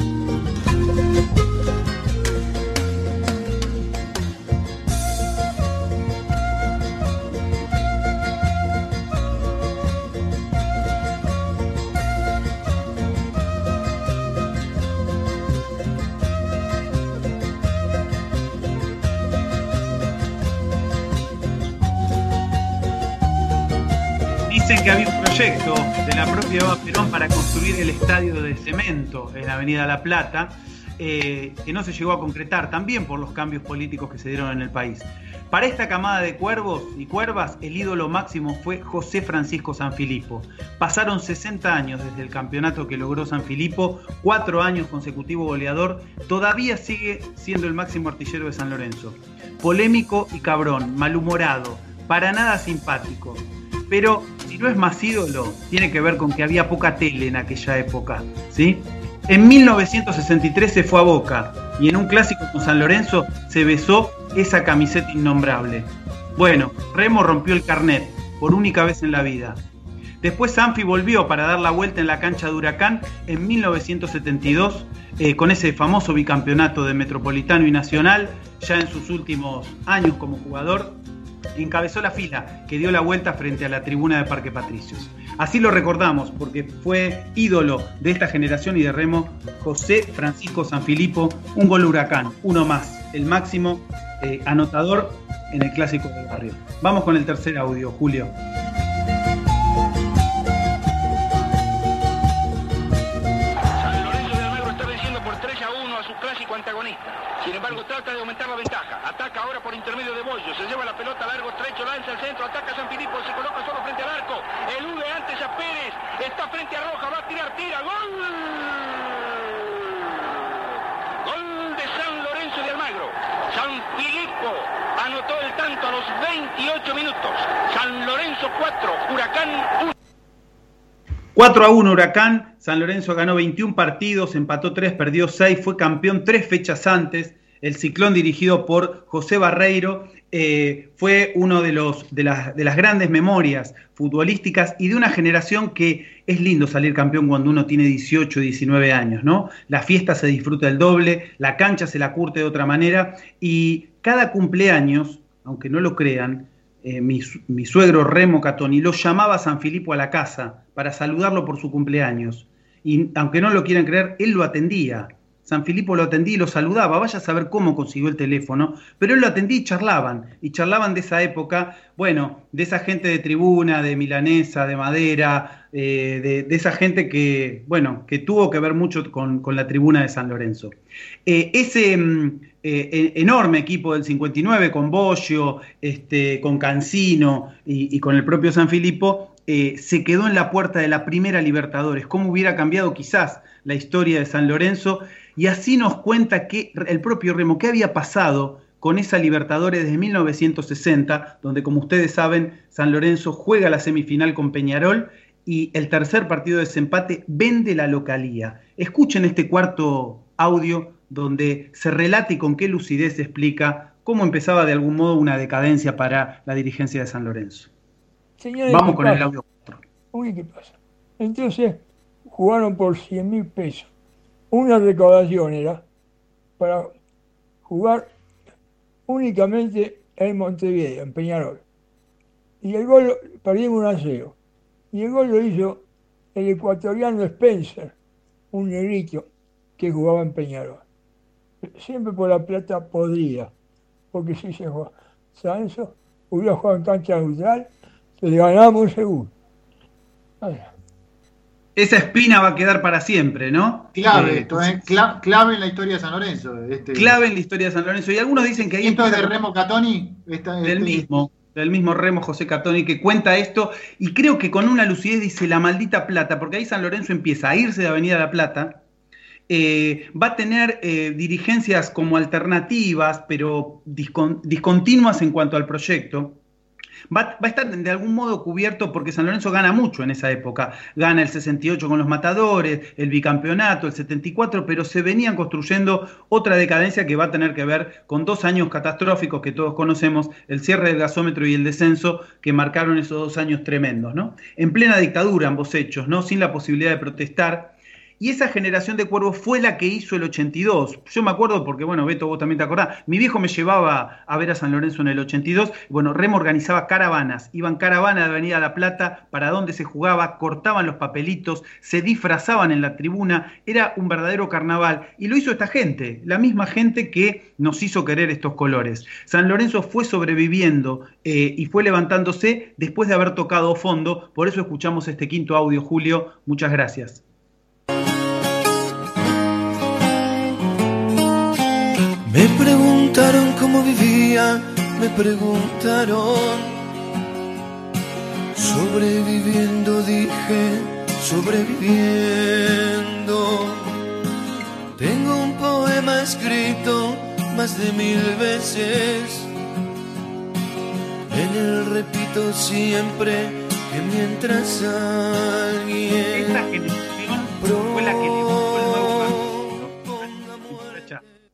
Dicen que había un proyecto de la propia Eva Perón para construir el estadio de cemento en la Avenida La Plata, eh, que no se llegó a concretar también por los cambios políticos que se dieron en el país. Para esta camada de cuervos y cuervas, el ídolo máximo fue José Francisco Sanfilippo. Pasaron 60 años desde el campeonato que logró Sanfilippo, cuatro años consecutivo goleador, todavía sigue siendo el máximo artillero de San Lorenzo. Polémico y cabrón, malhumorado, para nada simpático. Pero no es más ídolo, tiene que ver con que había poca tele en aquella época, ¿sí? En 1963 se fue a Boca y en un clásico con San Lorenzo se besó esa camiseta innombrable. Bueno, Remo rompió el carnet por única vez en la vida. Después Sanfi volvió para dar la vuelta en la cancha de Huracán en 1972 eh, con ese famoso bicampeonato de Metropolitano y Nacional, ya en sus últimos años como jugador, encabezó la fila que dio la vuelta frente a la tribuna de Parque Patricios. Así lo recordamos, porque fue ídolo de esta generación y de remo José Francisco Sanfilippo, un gol huracán, uno más, el máximo eh, anotador en el clásico del barrio. Vamos con el tercer audio, Julio. Trata de aumentar la ventaja. Ataca ahora por intermedio de Bollo. Se lleva la pelota largo, estrecho, lanza al centro, ataca a San Filipo, se coloca solo frente al arco. Elude antes a Pérez. Está frente a Roja, va a tirar, tira. ¡Gol! Gol de San Lorenzo de Almagro. San Filipo anotó el tanto a los 28 minutos. San Lorenzo 4, Huracán 1. 4 a 1 Huracán, San Lorenzo ganó 21 partidos, empató 3, perdió 6, fue campeón 3 fechas antes. El ciclón dirigido por José Barreiro eh, fue uno de, los, de, las, de las grandes memorias futbolísticas y de una generación que es lindo salir campeón cuando uno tiene 18, 19 años, ¿no? La fiesta se disfruta el doble, la cancha se la curte de otra manera y cada cumpleaños, aunque no lo crean, eh, mi, mi, suegro Remo Catoni lo llamaba a San Filipo a la casa para saludarlo por su cumpleaños. Y aunque no lo quieran creer, él lo atendía. San Filipo lo atendía y lo saludaba. Vaya a saber cómo consiguió el teléfono, pero él lo atendía y charlaban. Y charlaban de esa época, bueno, de esa gente de tribuna, de milanesa, de madera, eh, de, esa gente que, bueno, que tuvo que ver mucho con, la tribuna de San Lorenzo. Eh, ese mm, eh, enorme equipo del 59 con Boggio, este, con Cancino y, y con el propio San Filipo, se quedó en la puerta de la primera Libertadores. ¿Cómo hubiera cambiado quizás la historia de San Lorenzo? Y así nos cuenta que el propio Remo, qué había pasado con esa Libertadores desde 1960, donde como ustedes saben, San Lorenzo juega la semifinal con Peñarol y el tercer partido de desempate vende la localía. Escuchen este cuarto audio donde se relata y con qué lucidez se explica cómo empezaba de algún modo una decadencia para la dirigencia de San Lorenzo. Vamos con el audio. Uy, ¿qué pasa? Entonces jugaron por 100 mil pesos una recaudación era para jugar únicamente en Montevideo, en Peñarol. Y el gol, perdimos un a Y el gol lo hizo el ecuatoriano Spencer, un negrito que jugaba en Peñarol. Siempre por la plata podría, porque si se juega Sanso, hubiera jugado en cancha neutral, le ganamos seguro esa espina va a quedar para siempre, ¿no? Clave, eh, esto, ¿eh? clave en la historia de San Lorenzo. Este... Clave en la historia de San Lorenzo. Y algunos dicen que ahí. ¿Esto es de Remo Catoni? del mismo. Del mismo Remo José Catoni que cuenta esto y creo que con una lucidez dice la maldita plata, porque ahí San Lorenzo empieza a irse de Avenida La Plata, eh, va a tener eh, dirigencias como alternativas, pero discontinuas en cuanto al proyecto va, a estar de algún modo cubierto porque San Lorenzo gana mucho en esa época. Gana el 68 con los matadores, el bicampeonato, el 74, pero se venían construyendo otra decadencia que va a tener que ver con dos años catastróficos que todos conocemos, el cierre del gasómetro y el descenso que marcaron esos dos años tremendos, ¿no? En plena dictadura ambos hechos, ¿no? Sin la posibilidad de protestar y esa generación de cuervos fue la que hizo el 82. Yo me acuerdo porque, bueno, Beto, vos también te acordás, mi viejo me llevaba a ver a San Lorenzo en el 82, bueno, Remo organizaba caravanas, iban caravanas de Avenida La Plata, para donde se jugaba, cortaban los papelitos, se disfrazaban en la tribuna, era un verdadero carnaval, y lo hizo esta gente, la misma gente que nos hizo querer estos colores. San Lorenzo fue sobreviviendo eh, y fue levantándose después de haber tocado fondo, por eso escuchamos este quinto audio, Julio, muchas gracias. Me preguntaron cómo vivía, me preguntaron. Sobreviviendo, dije, sobreviviendo. Tengo un poema escrito más de mil veces. En él repito siempre que mientras alguien. fue la que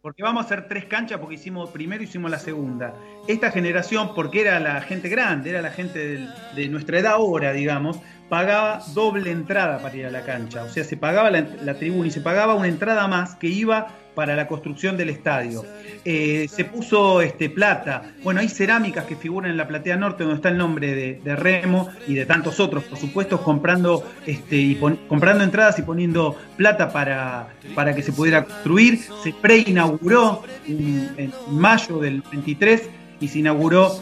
porque vamos a hacer tres canchas porque hicimos primero hicimos la segunda. Esta generación, porque era la gente grande, era la gente de, nuestra edad ahora, digamos, pagaba doble entrada para ir a la cancha. O sea, se pagaba la, la tribuna y se pagaba una entrada más que iba para la construcción del estadio. Eh, se puso este, plata. Bueno, hay cerámicas que figuran en la platea norte donde está el nombre de, Remo y de tantos otros, por supuesto, comprando, este, comprando entradas y poniendo plata para, para que se pudiera construir. Se preinauguró en, mayo del 23 y se inauguró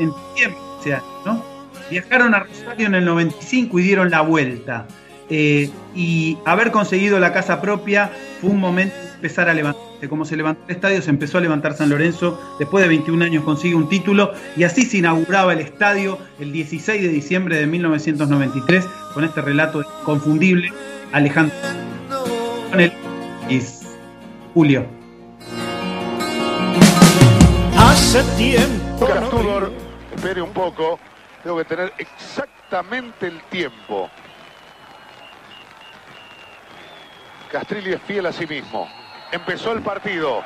en diciembre ¿no? Viajaron a Rosario en el 95 y dieron la vuelta. Eh, y haber conseguido la casa propia fue un momento de empezar a levantarse. Como se levantó el estadio, se empezó a levantar San Lorenzo. Después de 21 años consigue un título y así se inauguraba el estadio el 16 de diciembre de 1993 con este relato inconfundible. Alejandro con el Julio. Hace tiempo. espere un poco. Tengo que tener exactamente el tiempo. Castrilli es fiel a sí mismo. Empezó el partido.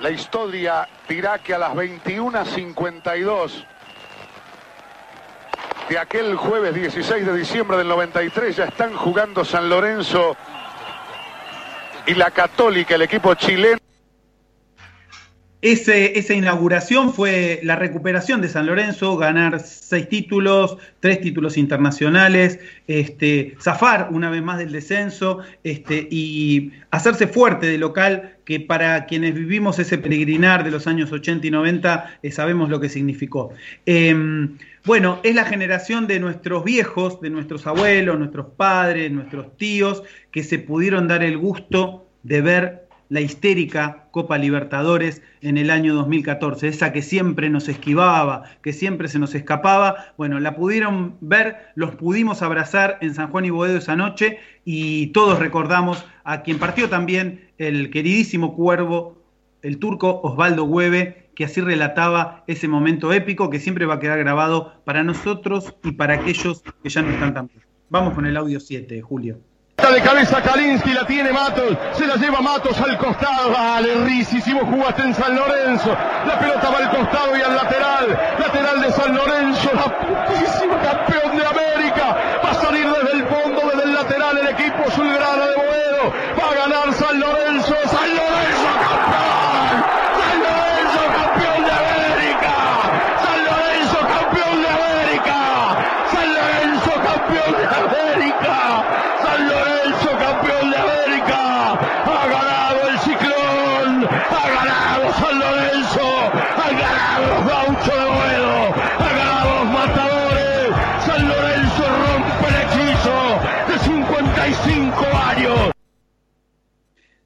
La historia dirá que a las 21.52 de aquel jueves 16 de diciembre del 93 ya están jugando San Lorenzo y la Católica, el equipo chileno esa inauguración fue la recuperación de San Lorenzo, ganar seis títulos, tres títulos internacionales, este, zafar una vez más del descenso este, y hacerse fuerte de local, que para quienes vivimos ese peregrinar de los años 80 y 90 eh, sabemos lo que significó. Em, bueno, es la generación de nuestros viejos, de nuestros abuelos, nuestros padres, nuestros tíos, que se pudieron dar el gusto de ver la histérica Copa Libertadores en el año 2014, esa que siempre nos esquivaba, que siempre se nos escapaba. Bueno, la pudieron ver, los pudimos abrazar en San Juan y Boedo esa noche y todos recordamos a quien partió también el queridísimo cuervo, el turco Osvaldo Hueve, que así relataba ese momento épico que siempre va a quedar grabado para nosotros y para aquellos que ya no están tan. Vamos con el audio 7, Julio de cabeza Kalinsky, la tiene Matos, se la lleva Matos al costado, vale, risísimo jugaste en San Lorenzo, la pelota va al costado y al lateral, lateral de San Lorenzo, la putísima campeón de América, va a salir desde el fondo, desde el lateral el equipo azulgrana de Boedo, va a ganar San Lorenzo,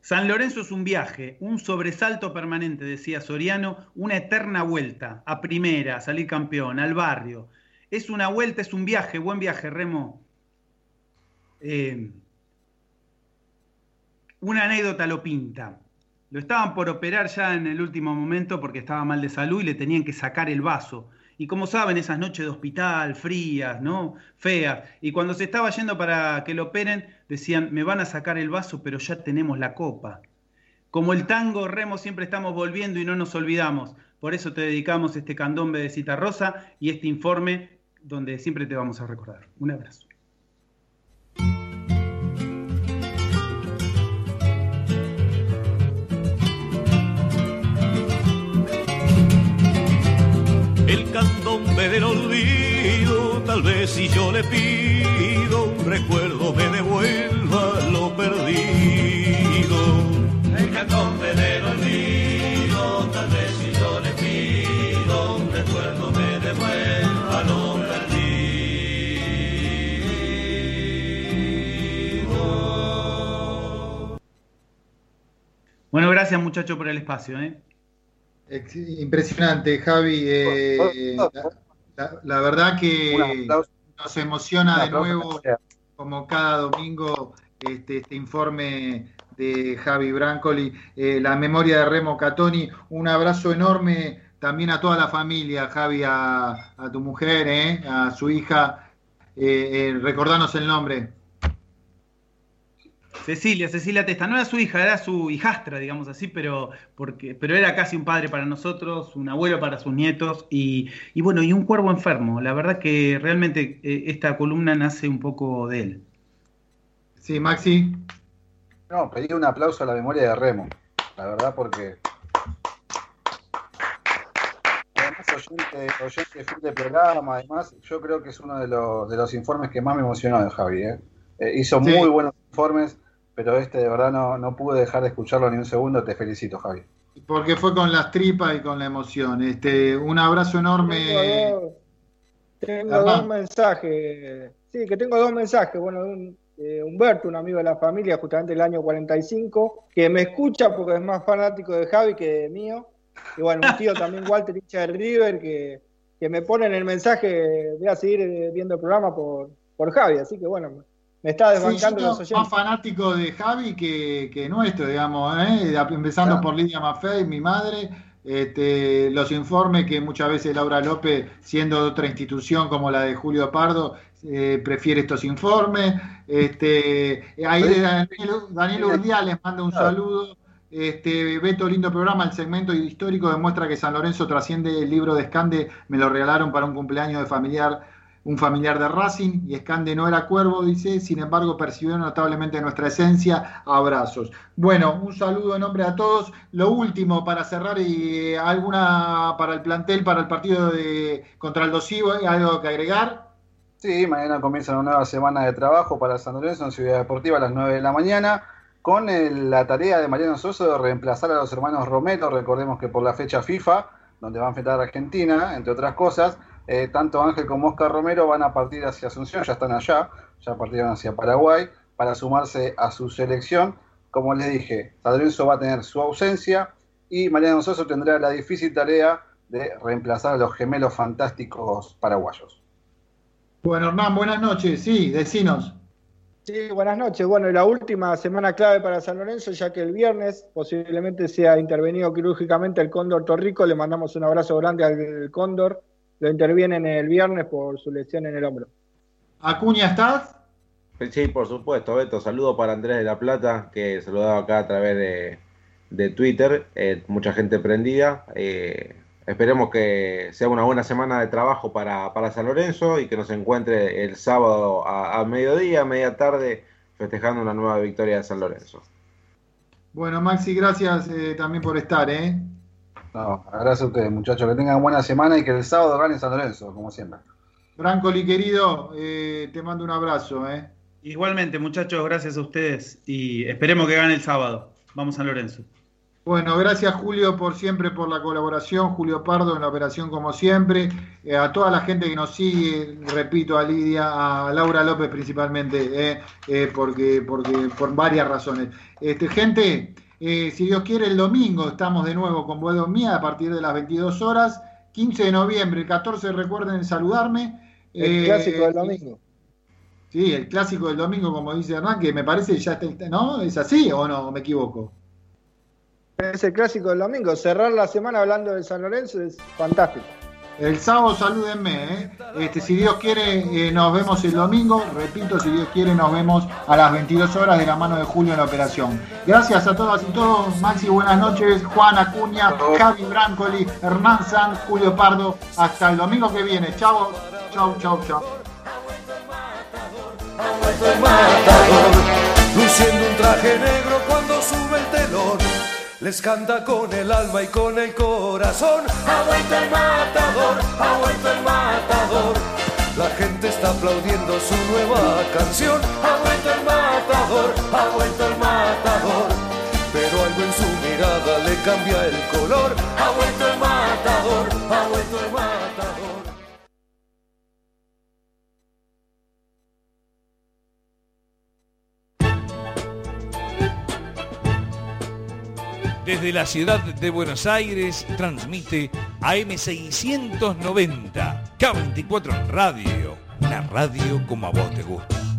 San Lorenzo es un viaje, un sobresalto permanente, decía Soriano, una eterna vuelta, a primera, a salir campeón, al barrio. Es una vuelta, es un viaje, buen viaje, Remo. Eh, una anécdota lo pinta. Lo estaban por operar ya en el último momento porque estaba mal de salud y le tenían que sacar el vaso. Y como saben, esas noches de hospital, frías, ¿no? Feas. Y cuando se estaba yendo para que lo operen, decían, me van a sacar el vaso, pero ya tenemos la copa. Como el tango, Remo, siempre estamos volviendo y no nos olvidamos. Por eso te dedicamos este candombe de Cita Rosa y este informe donde siempre te vamos a recordar. Un abrazo. El candombe del olvido, tal vez si yo le pido un recuerdo me devuelva lo perdido. El candombe del olvido, tal vez si yo le pido un recuerdo me devuelva lo perdido. Bueno, gracias muchachos por el espacio. ¿eh? Impresionante, Javi. Eh, la, verdad que nos emociona de nuevo, como cada domingo, este, este informe de Javi Brancoli, eh, la memoria de Remo Catoni. Un abrazo enorme también a toda la familia, Javi, a, tu mujer, eh, a su hija. recordanos el nombre. Cecilia, Cecilia Testa, no era su hija, era su hijastra, digamos así, pero, porque, pero era casi un padre para nosotros, un abuelo para sus nietos y, y bueno, y un cuervo enfermo. La verdad que realmente eh, esta columna nace un poco de él. Sí, Maxi. No, pedí un aplauso a la memoria de Remo, la verdad porque además oyente, oyente de fin de programa, además yo creo que es uno de los, de los informes que más me emocionó de Javi. ¿eh? Eh, hizo Sí. muy buenos informes, pero este de verdad no, no pude dejar de escucharlo ni un segundo. Te felicito, Javi. Porque fue con las tripas y con la emoción. Este, un abrazo enorme. Tengo dos, tengo Ajá. dos mensajes. Sí, que tengo dos mensajes. Bueno, un, eh, Humberto, un amigo de la familia, justamente el año 45, que me escucha porque es más fanático de Javi que mío. Y bueno, un tío también, Walter, hincha de River, que, que me pone en el mensaje, voy a seguir eh, viendo el programa por, por Javi. Así que bueno, me está Sí, desbancando creo los más fanático de Javi que, que nuestro, digamos, ¿eh? empezando por Lidia Maffei, mi madre, este, los informes que muchas veces Laura López, siendo de otra institución como la de Julio Pardo, eh, prefiere estos informes. Este, ahí Sí. Daniel, Daniel Urdiales manda un saludo. Este, Beto, lindo programa. El segmento histórico demuestra que San Lorenzo trasciende el libro de Escande. Me lo regalaron para un cumpleaños de familiar, un familiar de Racing. Y Escande no era cuervo, dice. Sin embargo, percibió notablemente nuestra esencia. Abrazos. Bueno, un saludo en nombre a todos. Lo último para cerrar y alguna para el plantel, para el partido de contra el Dosivo, ¿hay algo que agregar? Sí, mañana comienza una nueva semana de trabajo para San Lorenzo en Ciudad Deportiva a las 9 de la mañana, con la tarea de Mariano Soso de reemplazar a los hermanos Romero, recordemos que por la fecha FIFA, donde va a enfrentar a Argentina, entre otras cosas, eh, tanto Ángel como Oscar Romero van a partir hacia Asunción, ya están allá, ya partieron hacia Paraguay, para sumarse a su selección. Como les dije, San Lorenzo va a tener su ausencia y Mariano Soso tendrá la difícil tarea de reemplazar a los gemelos fantásticos paraguayos. Bueno, Hernán, buenas noches. Sí, decinos. Sí, buenas noches. Bueno, y la última semana clave para San Lorenzo, ya que el viernes posiblemente sea intervenido quirúrgicamente el Cóndor Torrico. Le mandamos un abrazo grande al Cóndor. Lo intervienen el viernes por su lesión en el hombro. Acuña, ¿estás? Sí, por supuesto, Beto. Saludo para Andrés de la Plata, que saludaba acá a través de, de Twitter. Eh, mucha gente prendida. Eh, esperemos que sea una buena semana de trabajo para, para San Lorenzo y que nos encuentre el sábado a, a mediodía, a media tarde, festejando una nueva victoria de San Lorenzo. Bueno, Maxi, gracias eh, también por estar, ¿eh? No, gracias a ustedes, muchachos. Que tengan buena semana y que el sábado gane San Lorenzo, como siempre. Brancoli, querido, eh, te mando un abrazo, ¿eh? Igualmente, muchachos, gracias a ustedes y esperemos que gane el sábado. Vamos San Lorenzo. Bueno, gracias Julio por siempre por la colaboración, Julio Pardo en la operación como siempre, Eh, a toda la gente que nos sigue, repito, a Lidia, a Laura López principalmente, eh, eh, porque, porque por varias razones. Este, gente, eh, si Dios quiere el domingo estamos de nuevo con Boedo Mía a partir de las 22 horas, 15 de noviembre, el 14 recuerden saludarme. El Eh, clásico del domingo. Sí, el clásico del domingo, como dice Hernán, que me parece ya está, ¿no? ¿Es así o no? ¿Me equivoco? Es el clásico del domingo. Cerrar la semana hablando de San Lorenzo es fantástico. El sábado salúdenme, ¿eh? Este, si Dios quiere, eh, nos vemos el domingo. Repito, si Dios quiere, nos vemos a las 22 horas de la mano de Julio en la operación. Gracias a todas y todos. Maxi, buenas noches. Juan Acuña, Javi Brancoli, Hernán San, Julio Pardo. Hasta el domingo que viene. Chao, chao, chao, chao. el matador, luciendo un traje negro cuando sube el telón. Les canta con el alma y con el corazón. Ha vuelto el matador, ha vuelto el matador. La gente está aplaudiendo su nueva canción. Ha vuelto el matador, ha vuelto el matador. Pero algo en su mirada le cambia el color. Ha vuelto el matador, ha vuelto el matador. Desde la ciudad de Buenos Aires transmite AM690, K24 Radio, una radio como a vos te gusta.